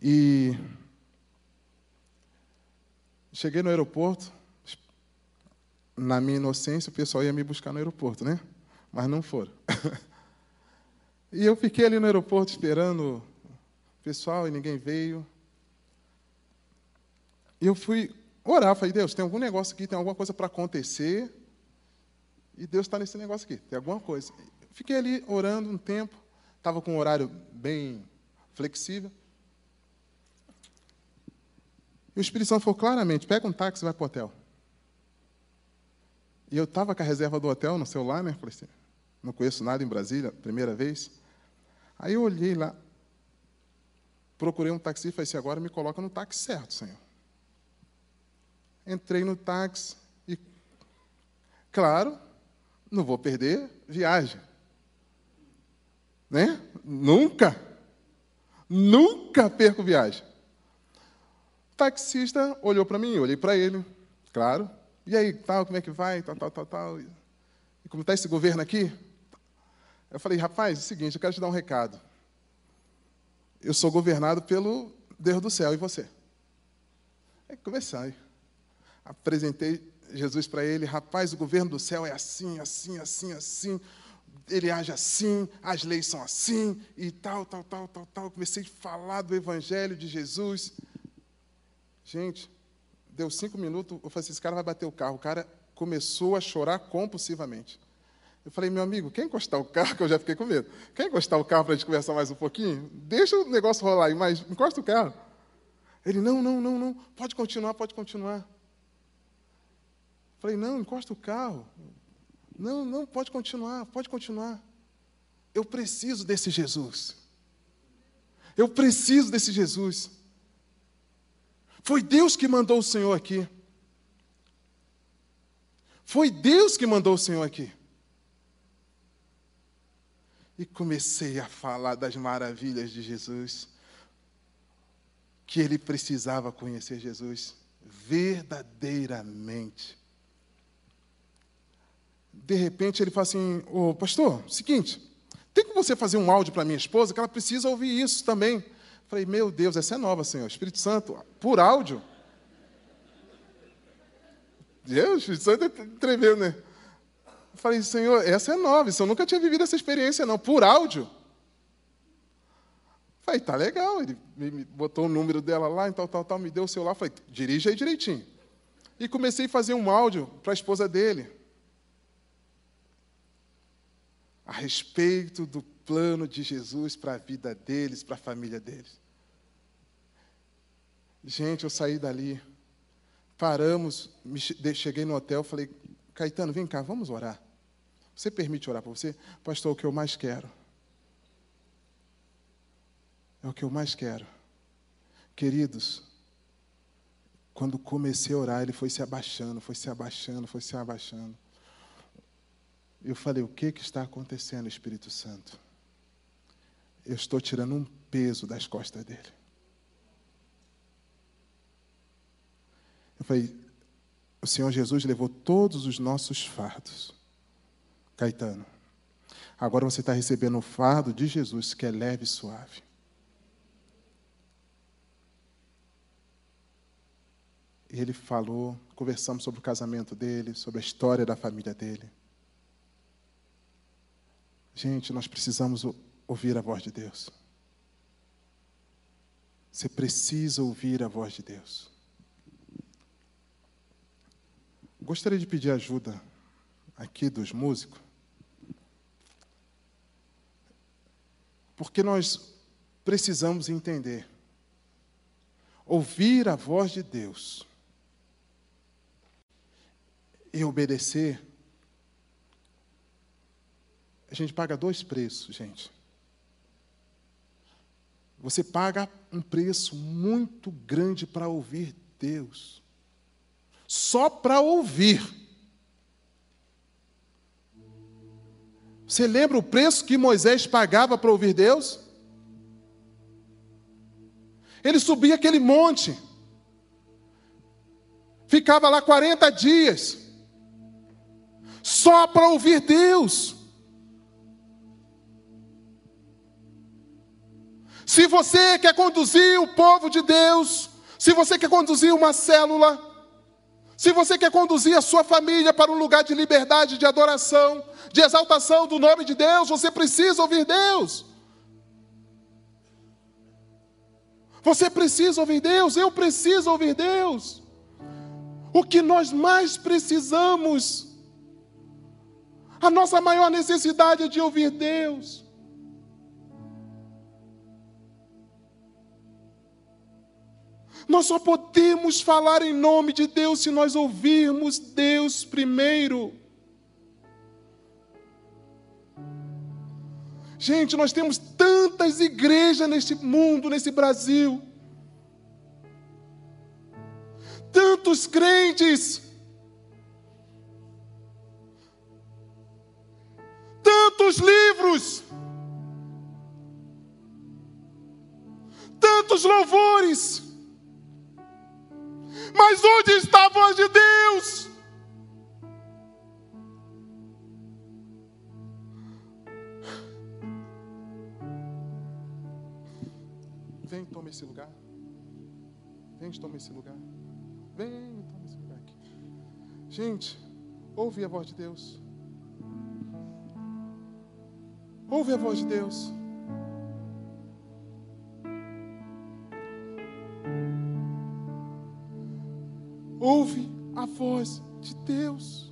e cheguei no aeroporto, na minha inocência, o pessoal ia me buscar no aeroporto, né? Mas não foram. <laughs> e eu fiquei ali no aeroporto esperando o pessoal e ninguém veio. E eu fui orar, falei, Deus, tem algum negócio aqui, tem alguma coisa para acontecer. E Deus está nesse negócio aqui, tem alguma coisa. Fiquei ali orando um tempo, estava com um horário bem flexível. E o Espírito Santo falou claramente: pega um táxi e vai para o hotel. E eu estava com a reserva do hotel no celular, né? Falei assim, não conheço nada em Brasília, primeira vez. Aí eu olhei lá, procurei um taxi e falei assim, agora me coloca no táxi certo, Senhor. Entrei no táxi e, claro, não vou perder viagem. Né? Nunca, nunca perco viagem. O taxista olhou para mim, olhei para ele, claro. E aí, tal, como é que vai? Tal, tal, tal, tal. E como está esse governo aqui? Eu falei, rapaz, é o seguinte, eu quero te dar um recado. Eu sou governado pelo Deus do céu e você. Aí conversei apresentei Jesus para ele, rapaz, o governo do céu é assim, assim, assim, assim, ele age assim, as leis são assim, e tal, tal, tal, tal, tal. Comecei a falar do evangelho de Jesus. Gente, deu cinco minutos, eu falei assim, esse cara vai bater o carro. O cara começou a chorar compulsivamente. Eu falei, meu amigo, quer encostar o carro? <laughs> Que eu já fiquei com medo. Quer encostar o carro para a gente conversar mais um pouquinho? Deixa o negócio rolar aí, mas encosta o carro. Ele, não, não, não, não, pode continuar, pode continuar. Falei, não, encosta o carro. Não, não, pode continuar, pode continuar. Eu preciso desse Jesus. Eu preciso desse Jesus. Foi Deus que mandou o Senhor aqui. Foi Deus que mandou o Senhor aqui. E comecei a falar das maravilhas de Jesus. Que ele precisava conhecer Jesus verdadeiramente de repente ele fala assim: Ô pastor, seguinte, tem que você fazer um áudio para minha esposa que ela precisa ouvir isso também. Falei, meu Deus, essa é nova, Senhor. Espírito Santo, por áudio. Deus, o Espírito Santo tremeu, né? Falei, Senhor, essa é nova, isso eu nunca tinha vivido essa experiência, não, por áudio. Falei, tá legal. Ele me botou o número dela lá, e tal, tal, tal, me deu o celular. Falei, dirige aí direitinho. E comecei a fazer um áudio para a esposa dele. a respeito do plano de Jesus para a vida deles, para a família deles. Gente, eu saí dali, paramos, cheguei no hotel, falei, Caetano, vem cá, vamos orar. Você permite orar para você? Pastor, o que eu mais quero. É o que eu mais quero. Queridos, quando comecei a orar, ele foi se abaixando, foi se abaixando, foi se abaixando. Eu falei: o que, que está acontecendo, Espírito Santo? Eu estou tirando um peso das costas dele. Eu falei: o Senhor Jesus levou todos os nossos fardos. Caetano, agora você está recebendo o fardo de Jesus, que é leve e suave. Ele falou, conversamos sobre o casamento dele, sobre a história da família dele. Gente, nós precisamos ouvir a voz de Deus. Você precisa ouvir a voz de Deus. Gostaria de pedir ajuda aqui dos músicos. Porque nós precisamos entender. Ouvir a voz de Deus e obedecer a gente paga dois preços, gente. Você paga um preço muito grande para ouvir Deus. Só para ouvir. Você lembra o preço que Moisés pagava para ouvir Deus? Ele subia aquele monte, ficava lá 40 dias, só para ouvir Deus. Se você quer conduzir o povo de Deus, se você quer conduzir uma célula, se você quer conduzir a sua família para um lugar de liberdade, de adoração, de exaltação do nome de Deus, você precisa ouvir Deus. Você precisa ouvir Deus, eu preciso ouvir Deus. O que nós mais precisamos, a nossa maior necessidade é de ouvir Deus. Nós só podemos falar em nome de Deus se nós ouvirmos Deus primeiro. Gente, nós temos tantas igrejas neste mundo, nesse Brasil. Tantos crentes. Tantos livros. Tantos louvores. Mas onde está a voz de Deus? Vem, toma esse lugar. Vem, toma esse lugar. Vem, toma esse lugar aqui. Gente, ouve a voz de Deus. Ouve a voz de Deus. Ouve a voz de Deus.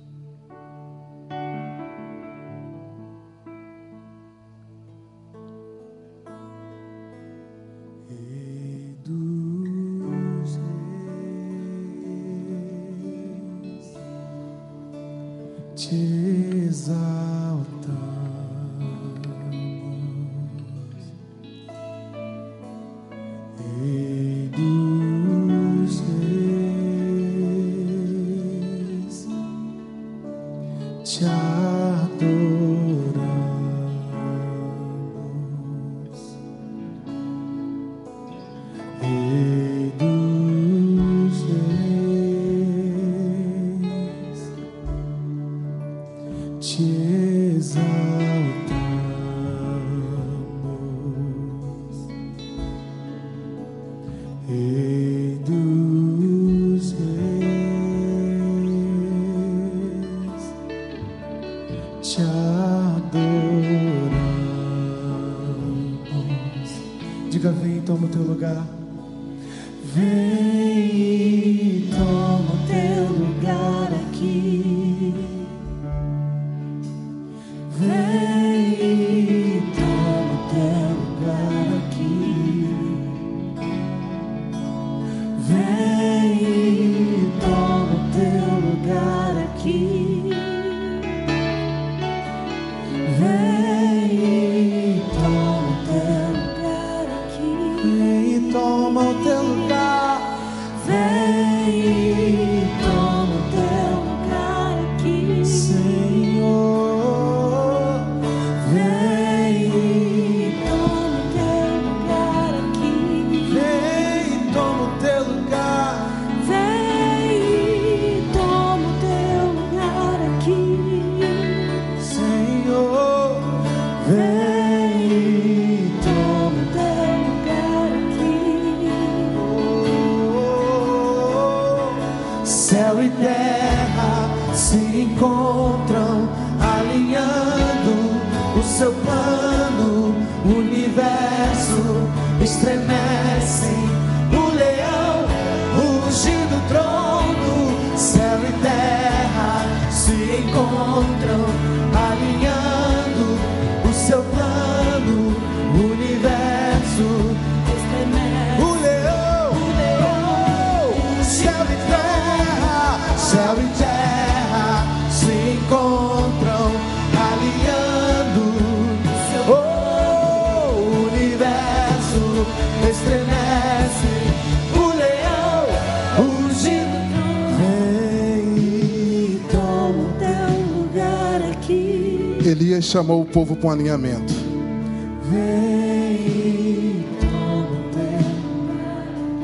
chamou o povo para um alinhamento.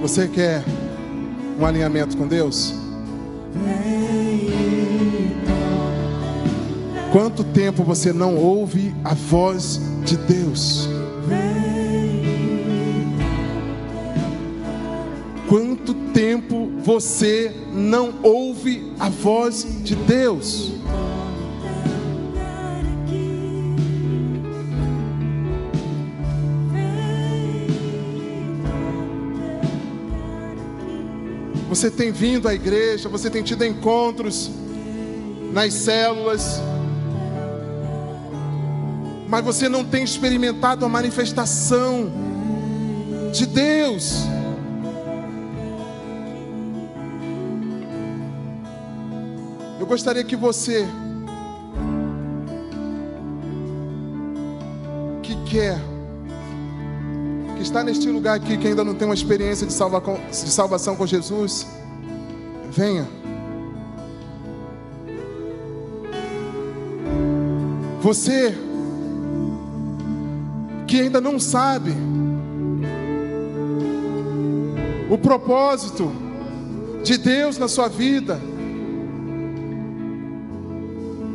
Você quer um alinhamento com Deus? Quanto tempo você não ouve a voz de Deus? Quanto tempo você não ouve a voz de Deus? Você tem vindo à igreja, você tem tido encontros nas células, mas você não tem experimentado a manifestação de Deus. Eu gostaria que você, que quer, que está neste lugar aqui, que ainda não tem uma experiência de, salva, de salvação com Jesus, venha. Você que ainda não sabe o propósito de Deus na sua vida,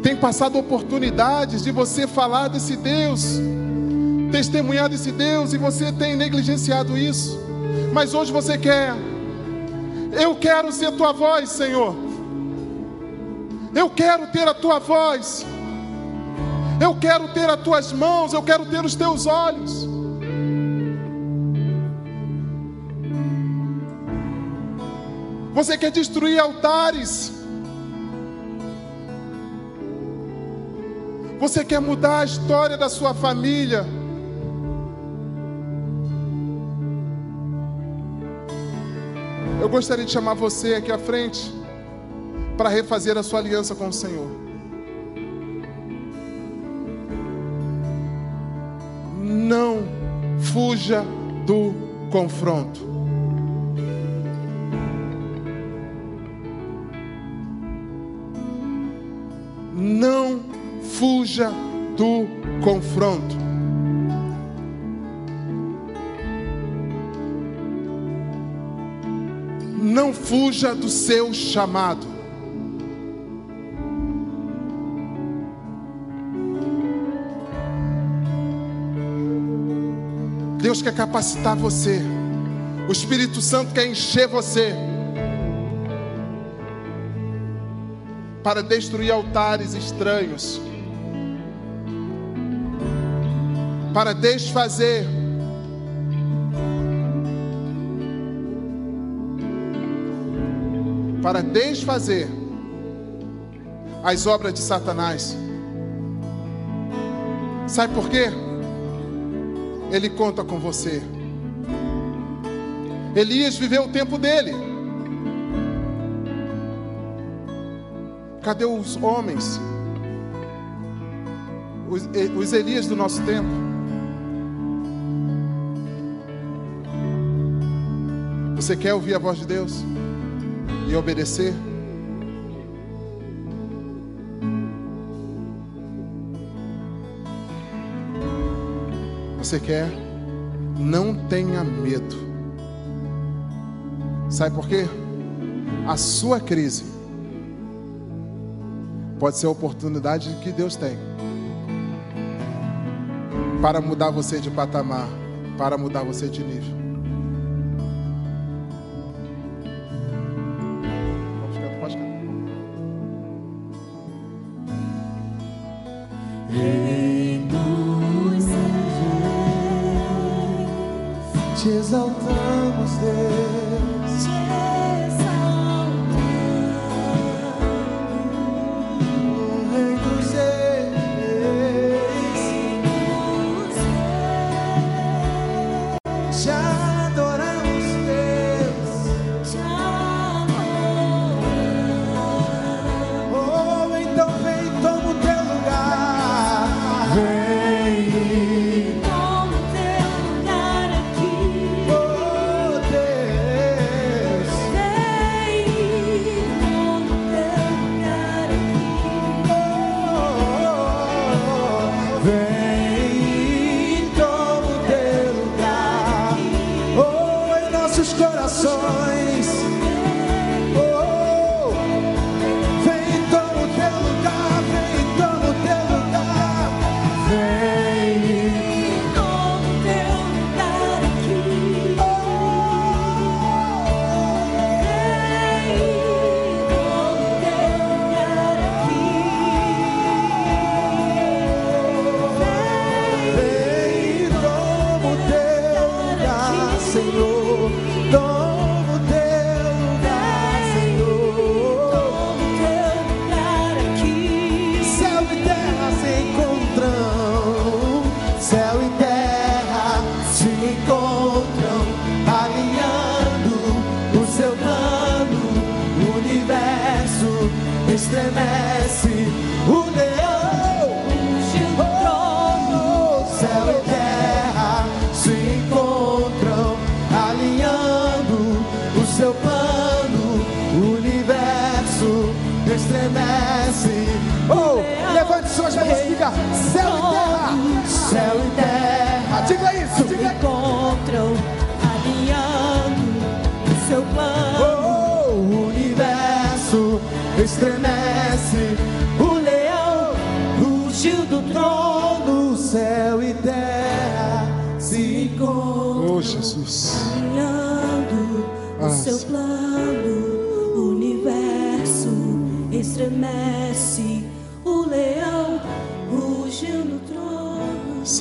tem passado oportunidades de você falar desse Deus, testemunhar desse Deus e você tem negligenciado isso. Mas hoje você quer, eu quero ser tua voz, Senhor. Eu quero ter a tua voz. Eu quero ter as tuas mãos, eu quero ter os teus olhos. Você quer destruir altares. Você quer mudar a história da sua família. Eu gostaria de chamar você aqui à frente para refazer a sua aliança com o Senhor. não fuja do confronto. Não fuja do confronto. Não fuja do seu chamado. Deus quer capacitar você. O Espírito Santo quer encher você. Para destruir altares estranhos. Para desfazer. Para desfazer as obras de Satanás. Sabe por quê? Ele conta com você. Elias viveu o tempo dele. Cadê os homens? Os, os Elias do nosso tempo? Você quer ouvir a voz de Deus e obedecer? você quer, não tenha medo. Sabe por quê? A sua crise pode ser a oportunidade que Deus tem para mudar você de patamar, para mudar você de nível.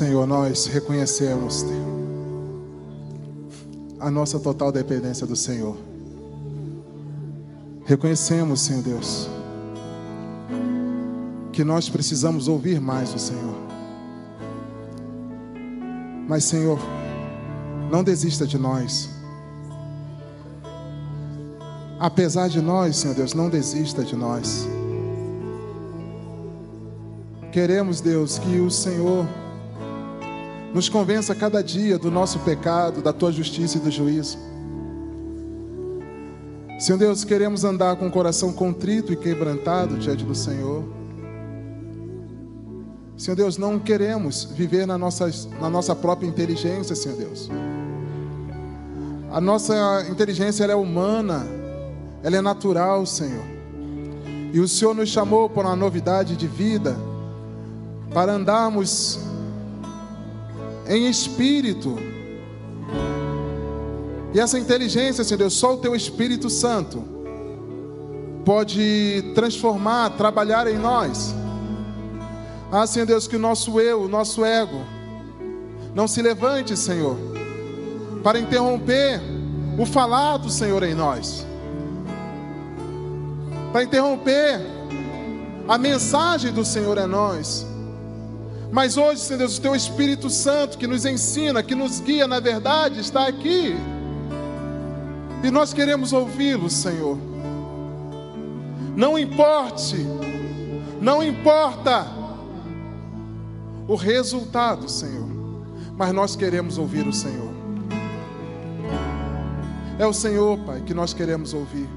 Senhor, nós reconhecemos a nossa total dependência do Senhor. Reconhecemos, Senhor Deus, que nós precisamos ouvir mais o Senhor. Mas, Senhor, não desista de nós. Apesar de nós, Senhor Deus, não desista de nós. Queremos, Deus, que o Senhor nos convença cada dia do nosso pecado, da tua justiça e do juízo. Senhor Deus, queremos andar com o coração contrito e quebrantado diante do Senhor. Senhor Deus, não queremos viver na nossa, na nossa própria inteligência, Senhor Deus. A nossa inteligência é humana, ela é natural, Senhor. E o Senhor nos chamou para uma novidade de vida, para andarmos em espírito. E essa inteligência, Senhor Deus, só o Teu Espírito Santo pode transformar, trabalhar em nós. Ah, Senhor Deus, que o nosso eu, o nosso ego, não se levante, Senhor, para interromper o falar do Senhor em nós, para interromper a mensagem do Senhor em nós. Mas hoje, Senhor Deus, o Teu Espírito Santo que nos ensina, que nos guia na verdade, está aqui. E nós queremos ouvi-lo, Senhor. Não importe, não importa o resultado, Senhor, mas nós queremos ouvir o Senhor. É o Senhor, Pai, que nós queremos ouvir.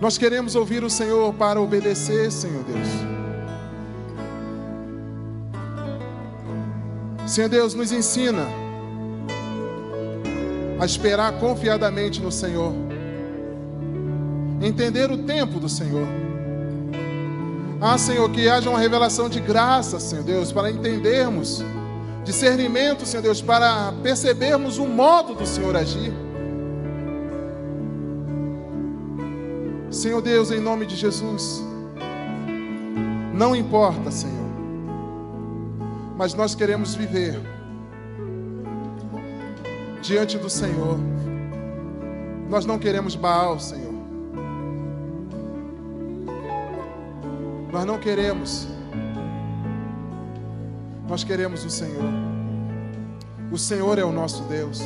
Nós queremos ouvir o Senhor para obedecer, Senhor Deus. Senhor Deus, nos ensina a esperar confiadamente no Senhor, entender o tempo do Senhor. Ah, Senhor, que haja uma revelação de graça, Senhor Deus, para entendermos, discernimento, Senhor Deus, para percebermos o modo do Senhor agir. Senhor Deus, em nome de Jesus, não importa, Senhor, mas nós queremos viver diante do Senhor. Nós não queremos Baal, Senhor. Nós não queremos. Nós queremos o Senhor. O Senhor é o nosso Deus.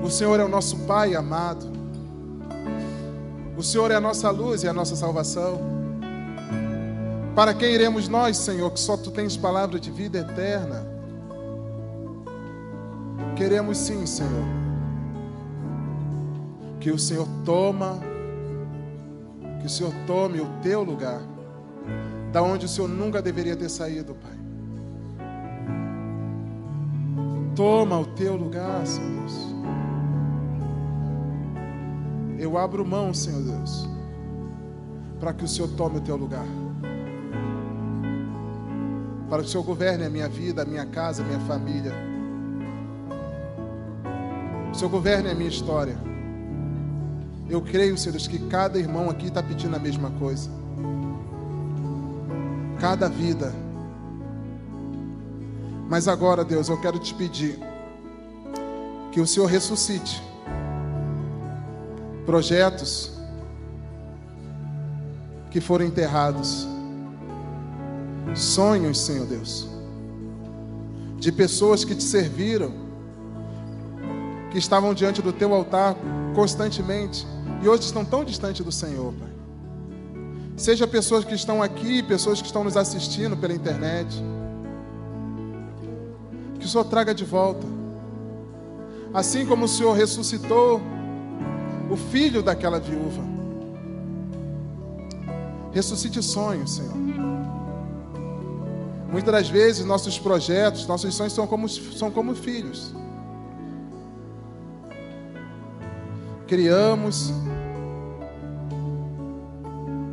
O Senhor é o nosso Pai amado. O Senhor é a nossa luz e a nossa salvação. Para quem iremos nós, Senhor, que só tu tens palavra de vida eterna? Queremos sim, Senhor, que o Senhor toma, que o Senhor tome o teu lugar, da onde o Senhor nunca deveria ter saído, Pai. Toma o teu lugar, Senhor Deus. Eu abro mão, Senhor Deus, para que o Senhor tome o teu lugar. Para que o Senhor governe a minha vida, a minha casa, a minha família. O Senhor governe a minha história. Eu creio, Senhor que cada irmão aqui está pedindo a mesma coisa. Cada vida. Mas agora, Deus, eu quero te pedir que o Senhor ressuscite projetos que foram enterrados, sonhos, Senhor Deus, de pessoas que te serviram, que estavam diante do teu altar constantemente e hoje estão tão distantes do Senhor, Pai. Seja pessoas que estão aqui, pessoas que estão nos assistindo pela internet, que o Senhor traga de volta, assim como o Senhor ressuscitou o filho daquela viúva. Ressuscite sonhos, Senhor. Muitas das vezes nossos projetos, nossos sonhos são como, são como filhos. Criamos,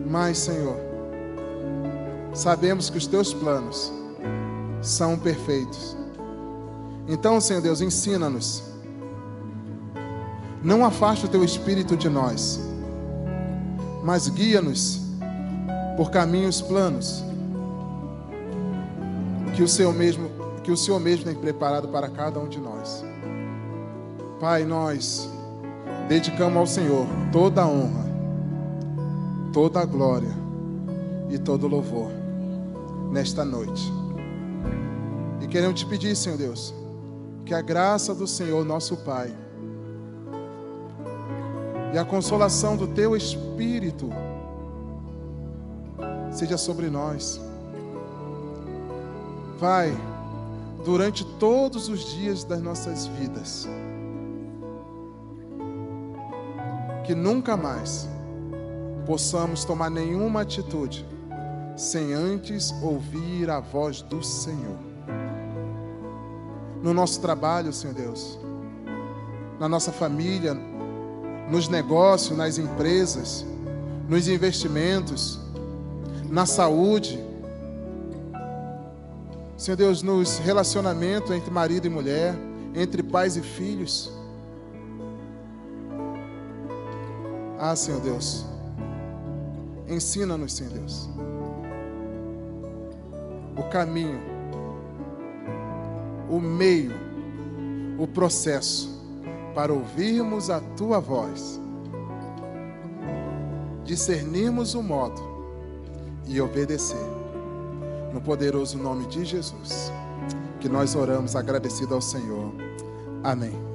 mas, Senhor, sabemos que os teus planos são perfeitos. Então, Senhor Deus, ensina-nos. Não afaste o teu espírito de nós, mas guia-nos por caminhos planos que o Senhor mesmo, que o Senhor mesmo tem preparado para cada um de nós. Pai, nós dedicamos ao Senhor toda a honra, toda a glória e todo o louvor nesta noite. E queremos te pedir, Senhor Deus, que a graça do Senhor, nosso Pai, e a consolação do teu Espírito seja sobre nós. Pai, durante todos os dias das nossas vidas, que nunca mais possamos tomar nenhuma atitude sem antes ouvir a voz do Senhor. No nosso trabalho, Senhor Deus, na nossa família, nos negócios, nas empresas, nos investimentos, na saúde. Senhor Deus, nos relacionamentos entre marido e mulher, entre pais e filhos. Ah, Senhor Deus, ensina-nos, Senhor Deus, o caminho, o meio, o processo para ouvirmos a tua voz, discernirmos o modo e obedecer. No poderoso nome de Jesus, que nós oramos agradecido ao Senhor. Amém.